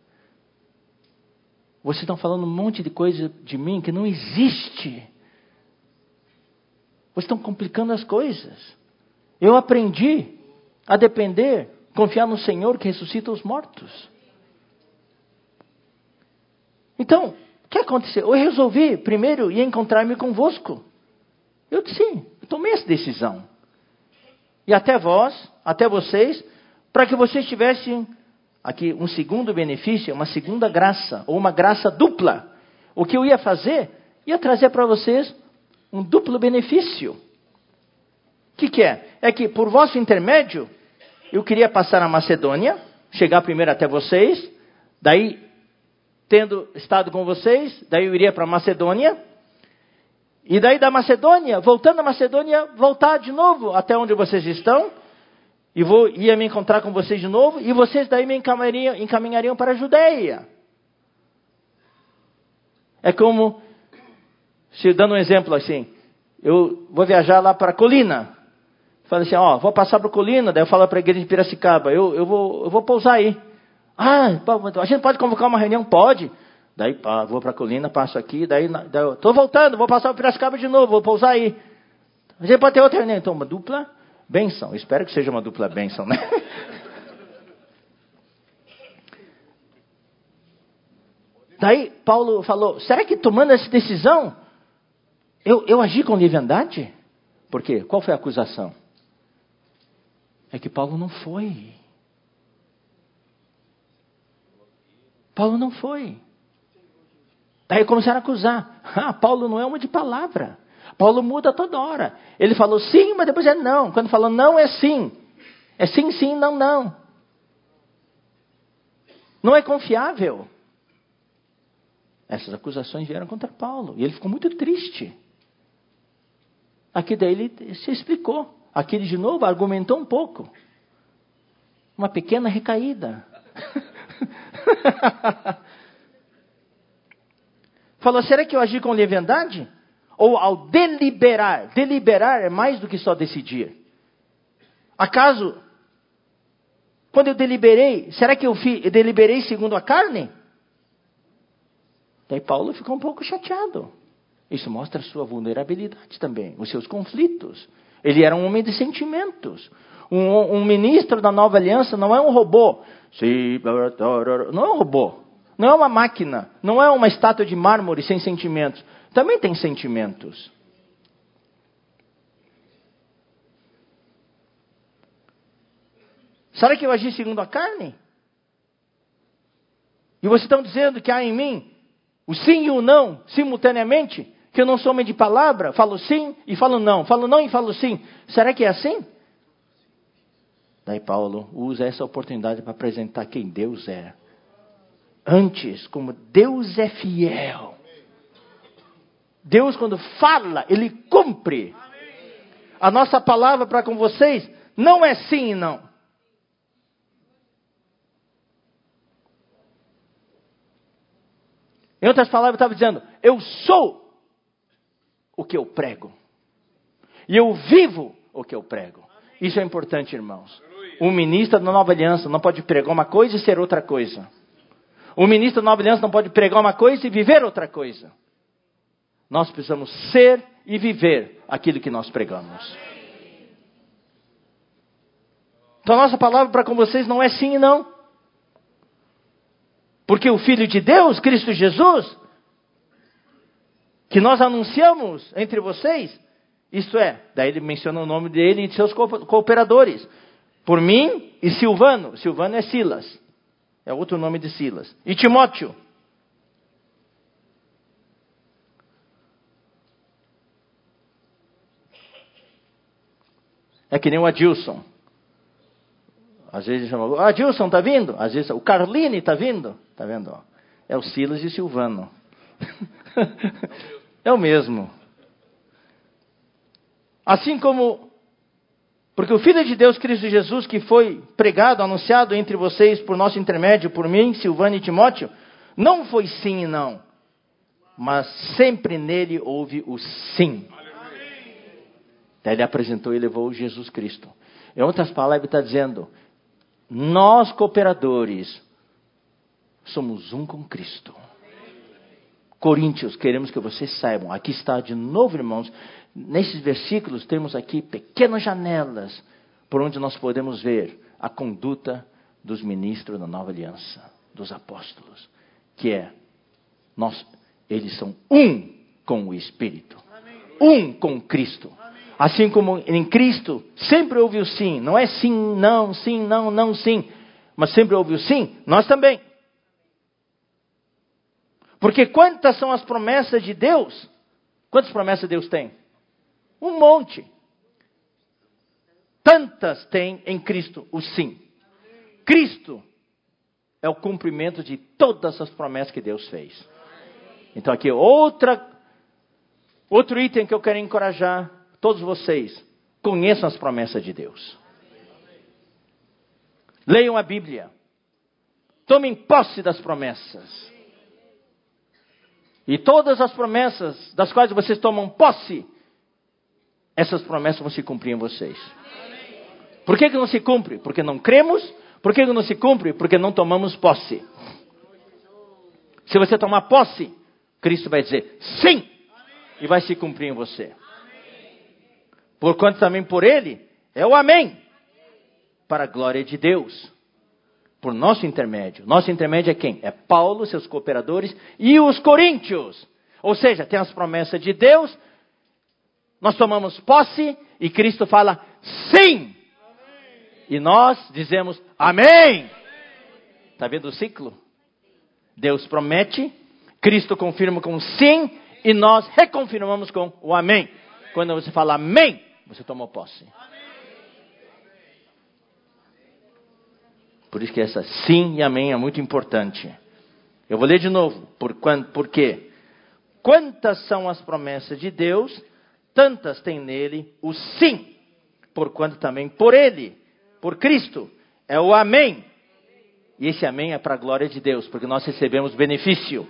Vocês estão falando um monte de coisa de mim que não existe. Vocês estão complicando as coisas. Eu aprendi a depender, confiar no Senhor que ressuscita os mortos. Então, o que aconteceu? Eu resolvi primeiro ir encontrar-me convosco. Eu disse, sim, eu tomei essa decisão. E até vós, até vocês, para que vocês tivessem aqui um segundo benefício, uma segunda graça, ou uma graça dupla. O que eu ia fazer? Ia trazer para vocês um duplo benefício. O que, que é? É que por vosso intermédio, eu queria passar a Macedônia, chegar primeiro até vocês, daí, tendo estado com vocês, daí eu iria para a Macedônia, e daí da Macedônia, voltando à Macedônia, voltar de novo até onde vocês estão, e vou, ia me encontrar com vocês de novo, e vocês daí me encaminhariam, encaminhariam para a Judéia. É como, se dando um exemplo assim, eu vou viajar lá para a Colina. Falei assim, ó, vou passar para a Colina, daí eu falo para a igreja de Piracicaba, eu, eu, vou, eu vou pousar aí. Ah, a gente pode convocar uma reunião? Pode. Daí pá, vou para a Colina, passo aqui, daí, estou voltando, vou passar para Piracicaba de novo, vou pousar aí. A gente pode ter outra reunião, então uma dupla Benção. Espero que seja uma dupla benção, né? Daí Paulo falou: será que tomando essa decisão, eu, eu agi com leviandade? Por quê? Qual foi a acusação? É que Paulo não foi. Paulo não foi. Daí começaram a acusar. Ah, Paulo não é uma de palavra. Paulo muda toda hora. Ele falou sim, mas depois é não. Quando falou não, é sim. É sim, sim, não, não. Não é confiável. Essas acusações vieram contra Paulo. E ele ficou muito triste. Aqui daí ele se explicou. Aqui ele de novo argumentou um pouco. Uma pequena recaída. Falou: será que eu agi com leviandade? Ou ao deliberar. Deliberar é mais do que só decidir. Acaso, quando eu deliberei, será que eu, fi, eu deliberei segundo a carne? Daí Paulo ficou um pouco chateado. Isso mostra sua vulnerabilidade também, os seus conflitos. Ele era um homem de sentimentos. Um, um ministro da nova aliança não é um robô. Não é um robô. Não é uma máquina. Não é uma estátua de mármore sem sentimentos também tem sentimentos. Será que eu agi segundo a carne? E vocês estão dizendo que há em mim o sim e o não simultaneamente? Que eu não sou homem de palavra? Falo sim e falo não. Falo não e falo sim. Será que é assim? Daí Paulo usa essa oportunidade para apresentar quem Deus é. Antes, como Deus é fiel Deus, quando fala, Ele cumpre. A nossa palavra para com vocês não é sim e não. Em outras palavras, estava dizendo: Eu sou o que eu prego. E eu vivo o que eu prego. Isso é importante, irmãos. O ministro da nova aliança não pode pregar uma coisa e ser outra coisa. O ministro da nova aliança não pode pregar uma coisa e viver outra coisa. Nós precisamos ser e viver aquilo que nós pregamos. Então, a nossa palavra para com vocês não é sim e não. Porque o Filho de Deus, Cristo Jesus, que nós anunciamos entre vocês, isto é, daí ele menciona o nome dele e de seus cooperadores. Por mim e Silvano. Silvano é Silas. É outro nome de Silas. E Timóteo. É que nem o Adilson. Às vezes chama, ah, Adilson está vindo? Às vezes, o Carline está vindo? Está vendo? é o Silas e o Silvano. é o mesmo. Assim como, porque o Filho de Deus, Cristo Jesus, que foi pregado, anunciado entre vocês por nosso intermédio, por mim, Silvano e Timóteo, não foi sim e não, mas sempre nele houve o sim. Daí ele apresentou e levou Jesus Cristo. Em outras palavras, ele está dizendo: nós cooperadores somos um com Cristo. Coríntios, queremos que vocês saibam, aqui está de novo, irmãos, nesses versículos temos aqui pequenas janelas por onde nós podemos ver a conduta dos ministros da nova aliança, dos apóstolos, que é nós, eles são um com o Espírito, um com Cristo. Assim como em Cristo sempre houve o sim, não é sim, não, sim, não, não, sim, mas sempre houve o sim, nós também. Porque quantas são as promessas de Deus? Quantas promessas Deus tem? Um monte. Tantas tem em Cristo o sim. Cristo é o cumprimento de todas as promessas que Deus fez. Então aqui outra outro item que eu quero encorajar todos vocês, conheçam as promessas de Deus. Leiam a Bíblia. Tomem posse das promessas. E todas as promessas das quais vocês tomam posse, essas promessas vão se cumprir em vocês. Por que, que não se cumpre? Porque não cremos. Por que, que não se cumpre? Porque não tomamos posse. Se você tomar posse, Cristo vai dizer sim e vai se cumprir em você. Porquanto também por ele é o amém para a glória de Deus por nosso intermédio. Nosso intermédio é quem? É Paulo, seus cooperadores e os coríntios. Ou seja, tem as promessas de Deus, nós tomamos posse e Cristo fala sim. E nós dizemos amém. Está vendo o ciclo? Deus promete, Cristo confirma com sim e nós reconfirmamos com o amém. Quando você fala amém, você tomou posse. Por isso que essa sim e amém é muito importante. Eu vou ler de novo. Por, por quê? Quantas são as promessas de Deus, tantas tem nele o sim. Porquanto também por ele, por Cristo, é o amém. E esse amém é para a glória de Deus, porque nós recebemos benefício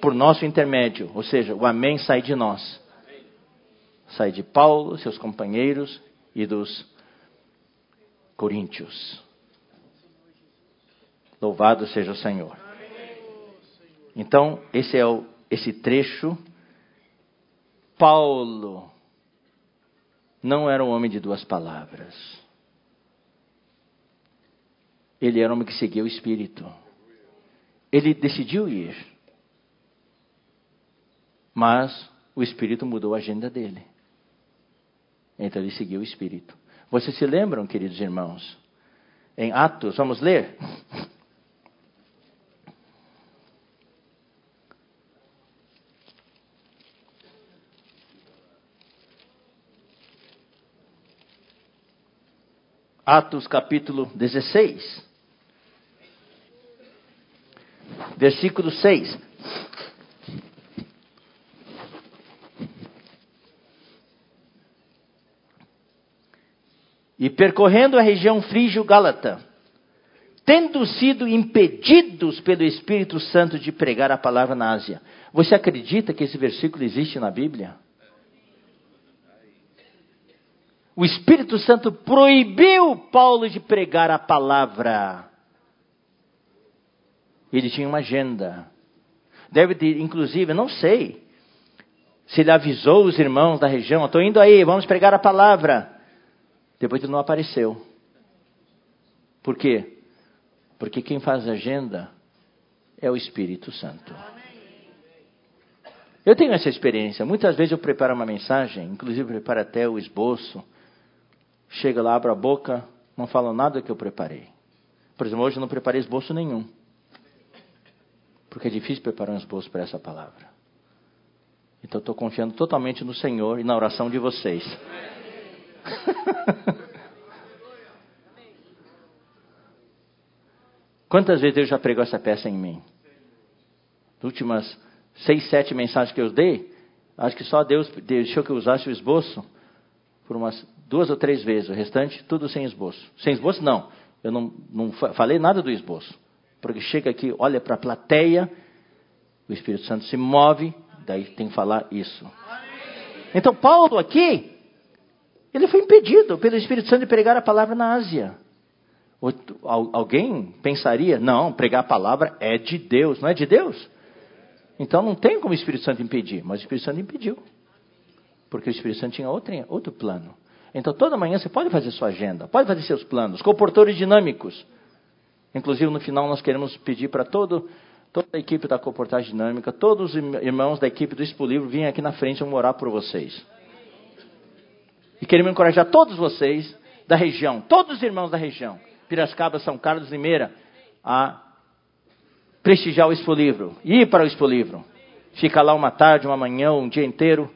por nosso intermédio. Ou seja, o amém sai de nós. Sai de Paulo, seus companheiros e dos coríntios. Louvado seja o Senhor. Então, esse é o, esse trecho. Paulo não era um homem de duas palavras. Ele era um homem que seguia o Espírito. Ele decidiu ir. Mas o Espírito mudou a agenda dele. Então ele seguiu o Espírito. Vocês se lembram, queridos irmãos? Em Atos, vamos ler? Atos capítulo 16, versículo 6. E percorrendo a região frígio-gálata, tendo sido impedidos pelo Espírito Santo de pregar a palavra na Ásia. Você acredita que esse versículo existe na Bíblia? o Espírito Santo proibiu Paulo de pregar a palavra. Ele tinha uma agenda. Deve ter, inclusive, não sei se ele avisou os irmãos da região: estou indo aí, vamos pregar a palavra. Depois ele não apareceu. Por quê? Porque quem faz a agenda é o Espírito Santo. Eu tenho essa experiência. Muitas vezes eu preparo uma mensagem, inclusive preparo até o esboço chega lá, abre a boca, não fala nada que eu preparei. Por exemplo, hoje eu não preparei esboço nenhum. Porque é difícil preparar um esboço para essa palavra. Então estou confiando totalmente no Senhor e na oração de vocês. Quantas vezes Deus já pregou essa peça em mim? últimas seis, sete mensagens que eu dei, acho que só Deus deixou que eu usasse o esboço por umas duas ou três vezes. O restante, tudo sem esboço. Sem esboço, não. Eu não, não falei nada do esboço. Porque chega aqui, olha para a plateia, o Espírito Santo se move, daí tem que falar isso. Então, Paulo aqui, ele foi impedido pelo Espírito Santo de pregar a palavra na Ásia. Alguém pensaria, não, pregar a palavra é de Deus, não é de Deus? Então não tem como o Espírito Santo impedir, mas o Espírito Santo impediu. Porque o Espírito Santo tinha outro, outro plano. Então toda manhã você pode fazer sua agenda, pode fazer seus planos, comportores dinâmicos. Inclusive no final nós queremos pedir para todo, toda a equipe da comportagem dinâmica, todos os irmãos da equipe do Expo Livro, virem aqui na frente, vamos orar por vocês. E queremos encorajar todos vocês da região, todos os irmãos da região, Piracicaba, São Carlos, Limeira, a prestigiar o Expo Livro, ir para o Expo Livro. Fica lá uma tarde, uma manhã, um dia inteiro.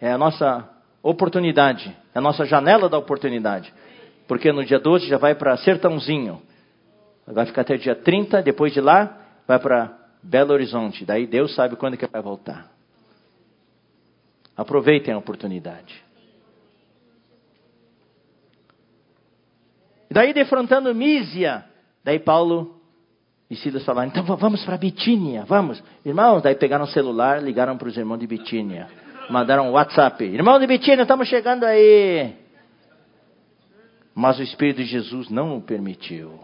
É a nossa oportunidade, é a nossa janela da oportunidade. Porque no dia 12 já vai para Sertãozinho. Vai ficar até dia 30, depois de lá vai para Belo Horizonte. Daí Deus sabe quando que vai voltar. Aproveitem a oportunidade. Daí defrontando Mísia, daí Paulo e Silas falaram, então vamos para Bitínia, vamos. Irmãos, daí pegaram o celular, ligaram para os irmãos de Bitínia. Mandaram um WhatsApp. Irmão de Bitínia, estamos chegando aí. Mas o Espírito de Jesus não o permitiu.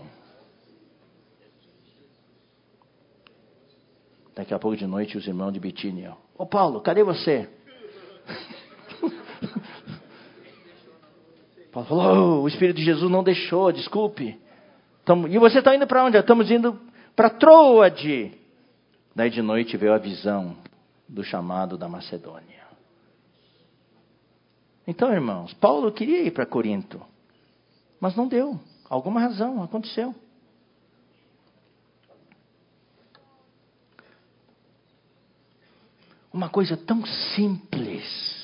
Daqui a pouco de noite, os irmãos de Bitínia. Ô Paulo, cadê você? Paulo falou, oh, o Espírito de Jesus não deixou, desculpe. Tamo, e você está indo para onde? Estamos indo para Troade. Daí de noite veio a visão do chamado da Macedônia. Então, irmãos, Paulo queria ir para Corinto, mas não deu. Alguma razão aconteceu. Uma coisa tão simples.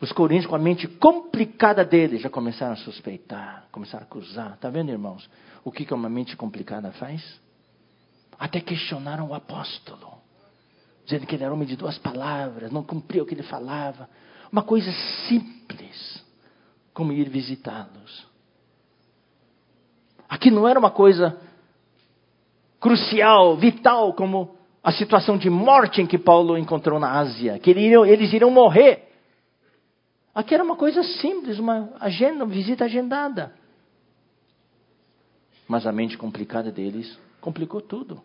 Os coríntios, com a mente complicada deles, já começaram a suspeitar, começaram a acusar. Está vendo, irmãos? O que, que uma mente complicada faz? Até questionaram o apóstolo, dizendo que ele era homem de duas palavras, não cumpria o que ele falava. Uma coisa simples, como ir visitá-los. Aqui não era uma coisa crucial, vital, como a situação de morte em que Paulo encontrou na Ásia, que eles iriam morrer. Aqui era uma coisa simples, uma agenda, uma visita agendada. Mas a mente complicada deles complicou tudo.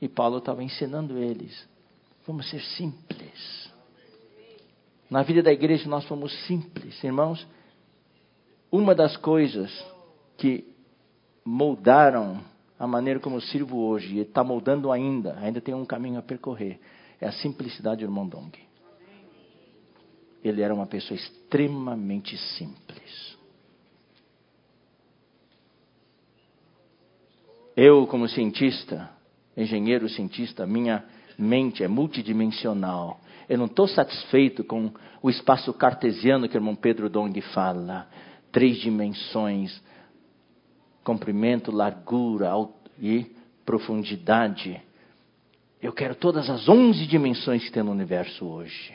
E Paulo estava ensinando eles: vamos ser simples. Na vida da igreja nós fomos simples, irmãos. Uma das coisas que moldaram a maneira como eu sirvo hoje, e está moldando ainda, ainda tem um caminho a percorrer, é a simplicidade irmão Dong. Ele era uma pessoa extremamente simples. Eu, como cientista, engenheiro cientista, minha mente é multidimensional. Eu não estou satisfeito com o espaço cartesiano que o irmão Pedro Dong fala. Três dimensões, comprimento, largura e profundidade. Eu quero todas as onze dimensões que tem no universo hoje.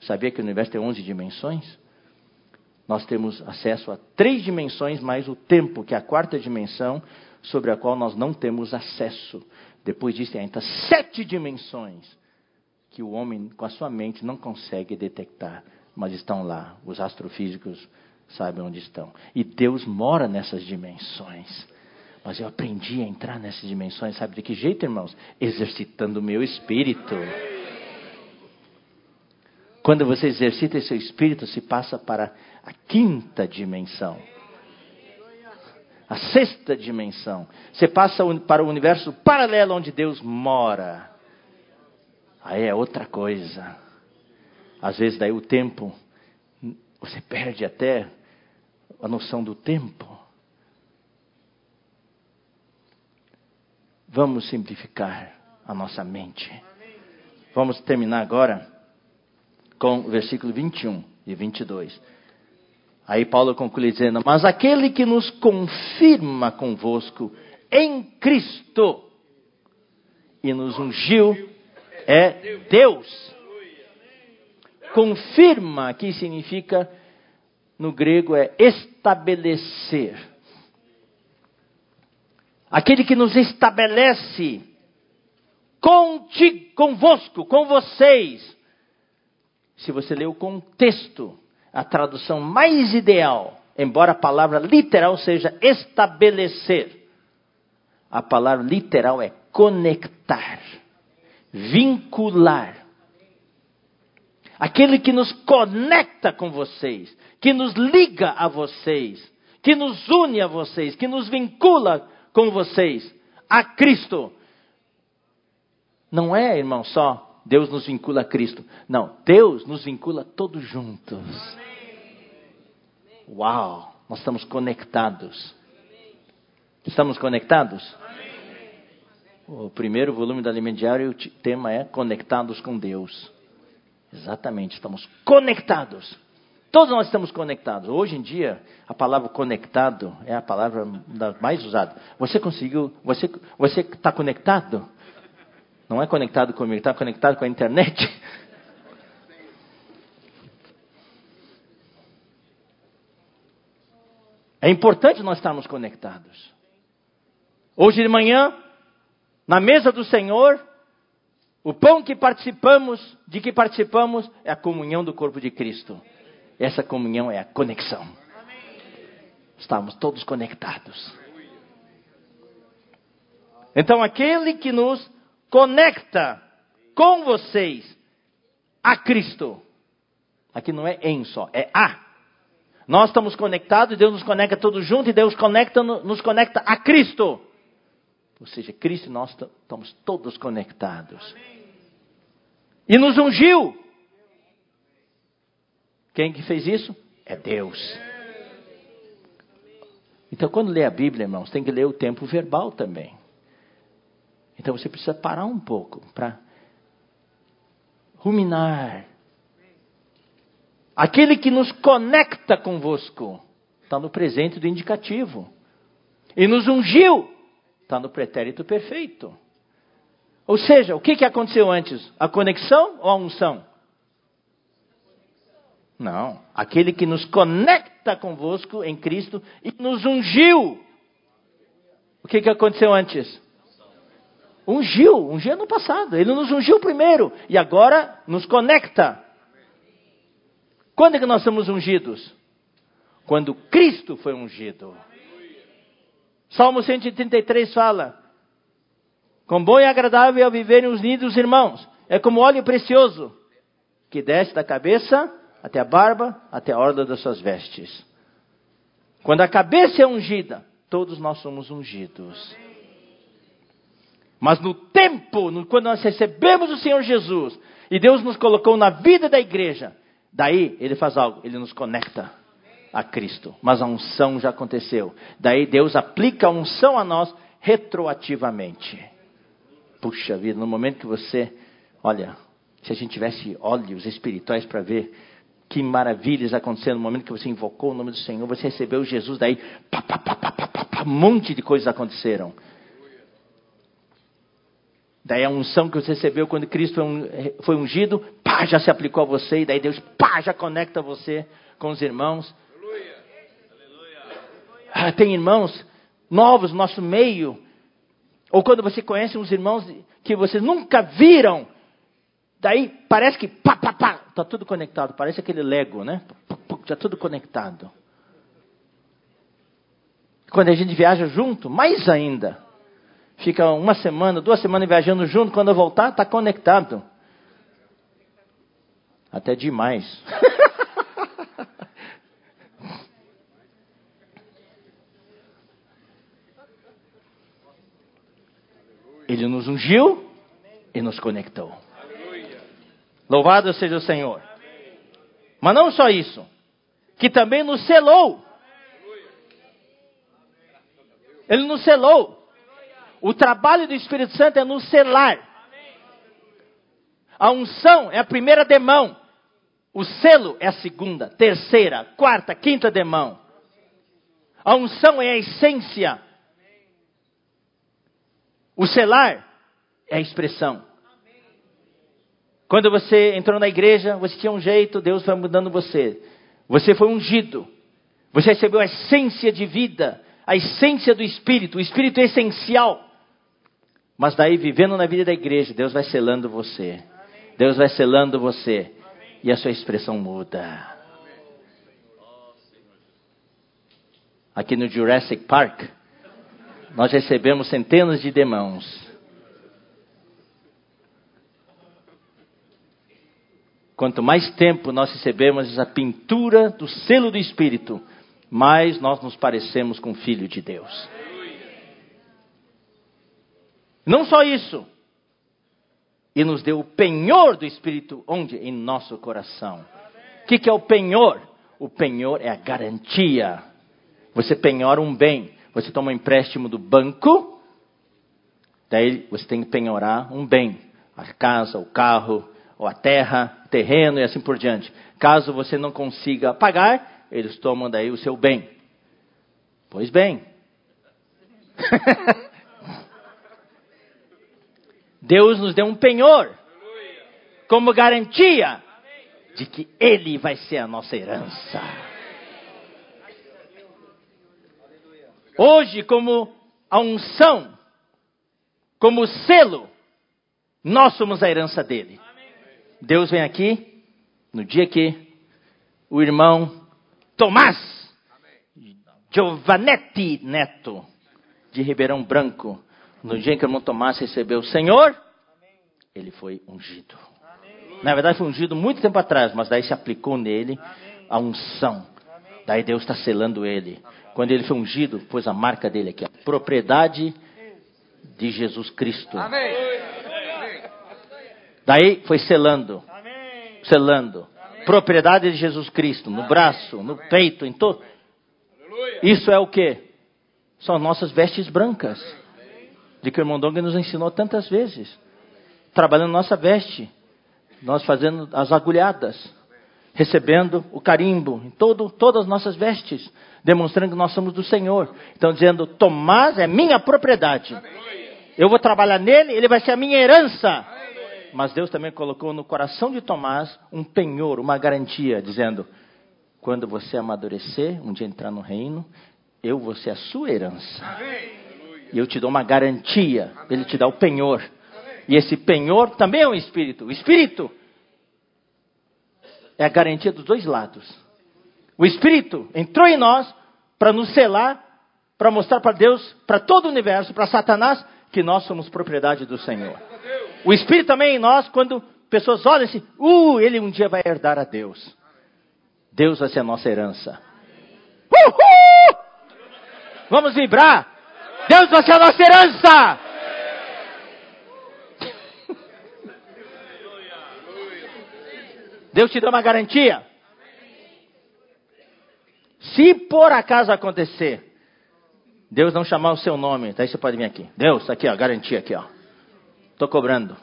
Sabia que o universo tem onze dimensões? Nós temos acesso a três dimensões mais o tempo, que é a quarta dimensão, sobre a qual nós não temos acesso. Depois disso, tem ainda sete dimensões que o homem, com a sua mente, não consegue detectar, mas estão lá. Os astrofísicos sabem onde estão. E Deus mora nessas dimensões. Mas eu aprendi a entrar nessas dimensões, sabe de que jeito, irmãos? Exercitando o meu espírito. Quando você exercita seu espírito, se passa para a quinta dimensão. A sexta dimensão. Você passa para o universo paralelo onde Deus mora. Aí é outra coisa. Às vezes daí o tempo, você perde até a noção do tempo. Vamos simplificar a nossa mente. Vamos terminar agora com versículo 21 e 22. Aí Paulo conclui dizendo: Mas aquele que nos confirma convosco em Cristo e nos ungiu é Deus. Confirma aqui significa, no grego, é estabelecer. Aquele que nos estabelece contigo, convosco, com vocês. Se você ler o contexto, a tradução mais ideal, embora a palavra literal seja estabelecer, a palavra literal é conectar, vincular. Aquele que nos conecta com vocês, que nos liga a vocês, que nos une a vocês, que nos vincula com vocês, a Cristo. Não é, irmão, só Deus nos vincula a Cristo. Não, Deus nos vincula todos juntos. Uau, nós estamos conectados. Estamos conectados? O primeiro volume do Alimento Diário, o tema é Conectados com Deus. Exatamente, estamos conectados. Todos nós estamos conectados. Hoje em dia, a palavra conectado é a palavra mais usada. Você conseguiu, você está conectado? Não é conectado comigo, está conectado com a internet? É importante nós estarmos conectados. Hoje de manhã, na mesa do Senhor, o pão que participamos, de que participamos, é a comunhão do corpo de Cristo. Essa comunhão é a conexão. Estamos todos conectados. Então, aquele que nos conecta com vocês a Cristo. Aqui não é em só, é a. Nós estamos conectados, Deus nos conecta todos juntos e Deus conecta, nos conecta a Cristo. Ou seja, Cristo e nós estamos todos conectados. E nos ungiu. Quem que fez isso? É Deus. Então, quando lê a Bíblia, irmãos, tem que ler o tempo verbal também. Então você precisa parar um pouco para ruminar. Aquele que nos conecta convosco está no presente do indicativo. E nos ungiu está no pretérito perfeito. Ou seja, o que, que aconteceu antes? A conexão ou a unção? Não. Aquele que nos conecta convosco em Cristo e nos ungiu. O que, que aconteceu antes? Ungiu, ungiu no passado. Ele nos ungiu primeiro e agora nos conecta. Quando é que nós somos ungidos? Quando Cristo foi ungido. Salmo 133 fala: Com bom e agradável é viverem os lindos irmãos. É como óleo precioso que desce da cabeça até a barba, até a orla das suas vestes. Quando a cabeça é ungida, todos nós somos ungidos. Mas no tempo, no, quando nós recebemos o Senhor Jesus, e Deus nos colocou na vida da igreja, daí Ele faz algo, Ele nos conecta a Cristo. Mas a unção já aconteceu. Daí Deus aplica a unção a nós retroativamente. Puxa vida, no momento que você, olha, se a gente tivesse olhos espirituais para ver que maravilhas aconteceram no momento que você invocou o nome do Senhor, você recebeu Jesus, daí pá, pá, pá, pá, pá, pá, pá, um monte de coisas aconteceram. Daí a unção que você recebeu quando Cristo foi ungido, pá, já se aplicou a você, e daí Deus, pá, já conecta você com os irmãos. Ah, tem irmãos novos no nosso meio, ou quando você conhece uns irmãos que vocês nunca viram, daí parece que pá, pá, pá, está tudo conectado, parece aquele Lego, né? Está tudo conectado. Quando a gente viaja junto, mais ainda fica uma semana, duas semanas viajando junto, quando eu voltar, está conectado. Até demais. Ele nos ungiu e nos conectou. Louvado seja o Senhor. Mas não só isso, que também nos selou. Ele nos selou. O trabalho do Espírito Santo é nos selar. A unção é a primeira demão. O selo é a segunda, terceira, quarta, quinta demão. A unção é a essência. O selar é a expressão. Quando você entrou na igreja, você tinha um jeito, Deus foi mudando você. Você foi ungido. Você recebeu a essência de vida, a essência do Espírito, o Espírito é essencial. Mas daí, vivendo na vida da igreja, Deus vai selando você. Deus vai selando você. E a sua expressão muda. Aqui no Jurassic Park, nós recebemos centenas de demãos. Quanto mais tempo nós recebemos essa pintura do selo do Espírito, mais nós nos parecemos com o Filho de Deus. Não só isso, e nos deu o penhor do Espírito, onde? Em nosso coração. O que, que é o penhor? O penhor é a garantia. Você penhora um bem, você toma um empréstimo do banco, daí você tem que penhorar um bem, a casa, o carro, ou a terra, terreno e assim por diante. Caso você não consiga pagar, eles tomam daí o seu bem. Pois bem. Deus nos deu um penhor como garantia de que Ele vai ser a nossa herança. Hoje, como a unção, como selo, nós somos a herança dele. Deus vem aqui, no dia que o irmão Tomás Giovanetti Neto, de Ribeirão Branco, no dia em que o irmão Tomás recebeu o Senhor, ele foi ungido. Na verdade, foi ungido muito tempo atrás, mas daí se aplicou nele a unção. Daí Deus está selando ele. Quando ele foi ungido, pôs a marca dele aqui, a propriedade de Jesus Cristo. Daí foi selando, selando. Propriedade de Jesus Cristo, no braço, no peito, em todo. Isso é o que? São nossas vestes brancas de que o irmão Dong nos ensinou tantas vezes. Trabalhando nossa veste, nós fazendo as agulhadas, recebendo o carimbo em todo, todas as nossas vestes, demonstrando que nós somos do Senhor. Então, dizendo: Tomás é minha propriedade. Eu vou trabalhar nele, ele vai ser a minha herança. Mas Deus também colocou no coração de Tomás um penhor, uma garantia, dizendo: quando você amadurecer, um dia entrar no reino, eu vou ser a sua herança. Amém. E eu te dou uma garantia. Ele te dá o penhor. E esse penhor também é um espírito. O espírito é a garantia dos dois lados. O espírito entrou em nós para nos selar, para mostrar para Deus, para todo o universo, para Satanás, que nós somos propriedade do Senhor. O espírito também é em nós, quando pessoas olham assim, uh, ele um dia vai herdar a Deus. Deus vai ser a nossa herança. Uhul! Vamos vibrar. Deus vai ser a nossa herança. Deus te dá uma garantia. Se por acaso acontecer, Deus não chamar o seu nome, daí você pode vir aqui. Deus, aqui ó, garantia aqui ó. Estou cobrando.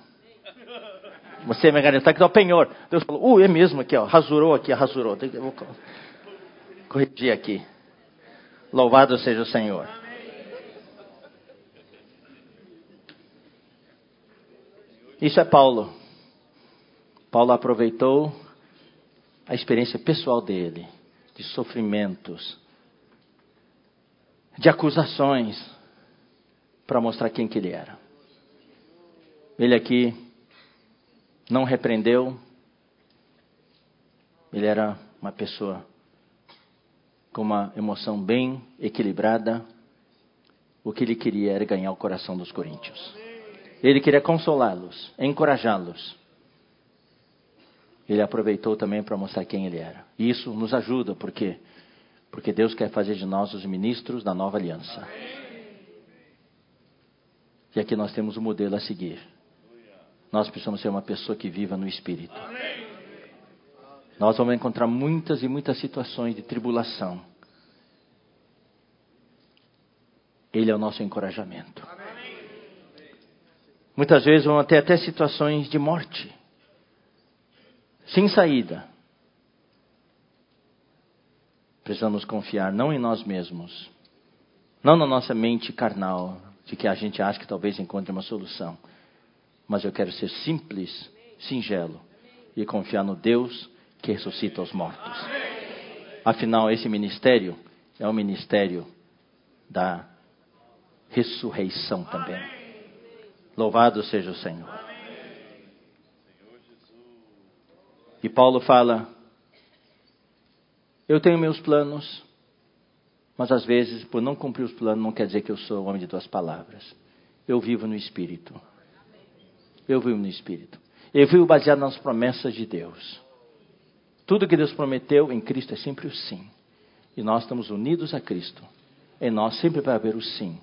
Você me garantiu, está aqui o penhor. Deus falou, uh, é mesmo aqui ó, rasurou aqui, rasurou. Vou corrigir aqui. Louvado seja o Senhor. Isso é Paulo. Paulo aproveitou a experiência pessoal dele, de sofrimentos, de acusações, para mostrar quem que ele era. Ele aqui não repreendeu, ele era uma pessoa com uma emoção bem equilibrada. O que ele queria era ganhar o coração dos coríntios. Ele queria consolá-los, encorajá-los. Ele aproveitou também para mostrar quem ele era. E isso nos ajuda, porque porque Deus quer fazer de nós os ministros da nova aliança. E aqui nós temos um modelo a seguir. Nós precisamos ser uma pessoa que viva no Espírito. Nós vamos encontrar muitas e muitas situações de tribulação. Ele é o nosso encorajamento. Muitas vezes vão ter até situações de morte, sem saída. Precisamos confiar não em nós mesmos, não na nossa mente carnal, de que a gente acha que talvez encontre uma solução, mas eu quero ser simples, singelo e confiar no Deus que ressuscita os mortos. Afinal, esse ministério é o ministério da ressurreição também. Louvado seja o Senhor. E Paulo fala: Eu tenho meus planos, mas às vezes, por não cumprir os planos, não quer dizer que eu sou homem de duas palavras. Eu vivo no Espírito. Eu vivo no Espírito. Eu vivo baseado nas promessas de Deus. Tudo que Deus prometeu em Cristo é sempre o sim. E nós estamos unidos a Cristo. Em nós sempre vai haver o sim.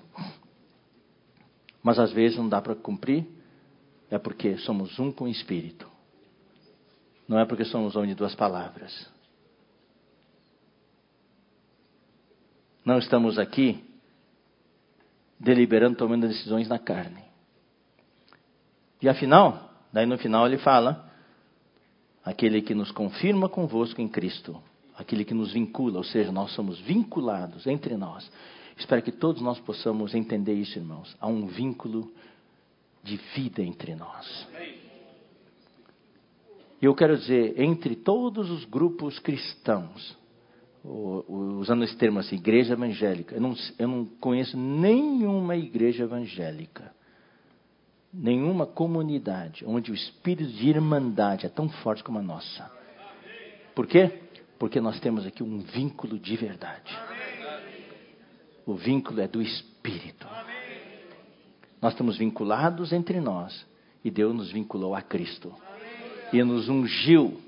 Mas às vezes não dá para cumprir, é porque somos um com o Espírito. Não é porque somos homens de duas palavras. Não estamos aqui deliberando, tomando decisões na carne. E afinal, daí no final ele fala: aquele que nos confirma convosco em Cristo, aquele que nos vincula, ou seja, nós somos vinculados entre nós. Espero que todos nós possamos entender isso, irmãos. Há um vínculo de vida entre nós. E eu quero dizer, entre todos os grupos cristãos, usando esse termo assim, igreja evangélica, eu não, eu não conheço nenhuma igreja evangélica, nenhuma comunidade onde o espírito de irmandade é tão forte como a nossa. Por quê? Porque nós temos aqui um vínculo de verdade. O vínculo é do espírito. Nós estamos vinculados entre nós e Deus nos vinculou a Cristo e nos ungiu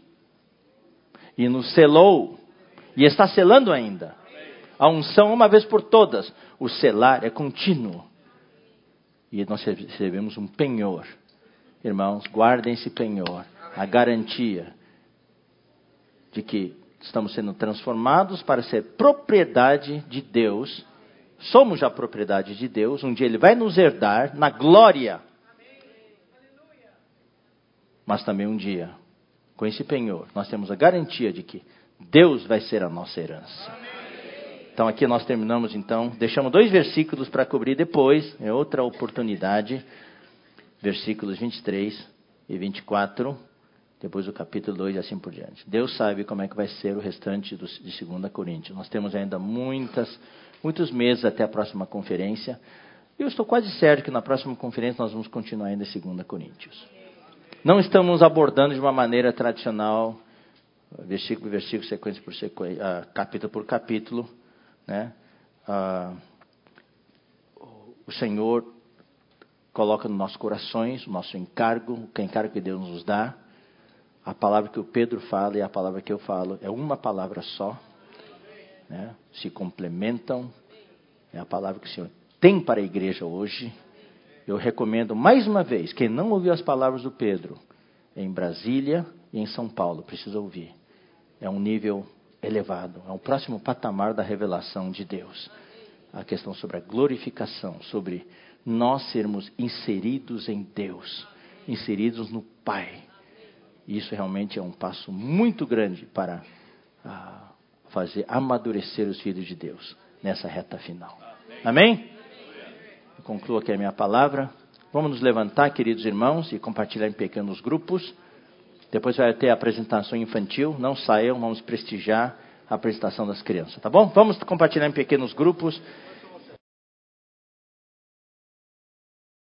e nos selou e está selando ainda. A unção uma vez por todas. O selar é contínuo. E nós recebemos um penhor. Irmãos, guardem esse penhor. A garantia de que estamos sendo transformados para ser propriedade de Deus. Somos já propriedade de Deus. Um dia Ele vai nos herdar na glória mas também um dia, com esse penhor, nós temos a garantia de que Deus vai ser a nossa herança. Então aqui nós terminamos então, deixamos dois versículos para cobrir depois, é outra oportunidade, versículos 23 e 24, depois do capítulo 2 e assim por diante. Deus sabe como é que vai ser o restante de 2 Coríntios. Nós temos ainda muitas, muitos meses até a próxima conferência. Eu estou quase certo que na próxima conferência nós vamos continuar ainda em 2 Coríntios. Não estamos abordando de uma maneira tradicional, versículo por versículo, sequência por sequência, uh, capítulo por capítulo. Né? Uh, o Senhor coloca nos nossos corações o nosso encargo, o encargo que Deus nos dá. A palavra que o Pedro fala e a palavra que eu falo é uma palavra só. Né? Se complementam. É a palavra que o Senhor tem para a igreja hoje eu recomendo mais uma vez, quem não ouviu as palavras do Pedro, em Brasília e em São Paulo, precisa ouvir. É um nível elevado, é um próximo patamar da revelação de Deus. A questão sobre a glorificação, sobre nós sermos inseridos em Deus, inseridos no Pai. Isso realmente é um passo muito grande para ah, fazer amadurecer os filhos de Deus nessa reta final. Amém? Concluo aqui a minha palavra. Vamos nos levantar, queridos irmãos, e compartilhar em pequenos grupos. Depois vai ter a apresentação infantil. Não saiam, vamos prestigiar a apresentação das crianças, tá bom? Vamos compartilhar em pequenos grupos.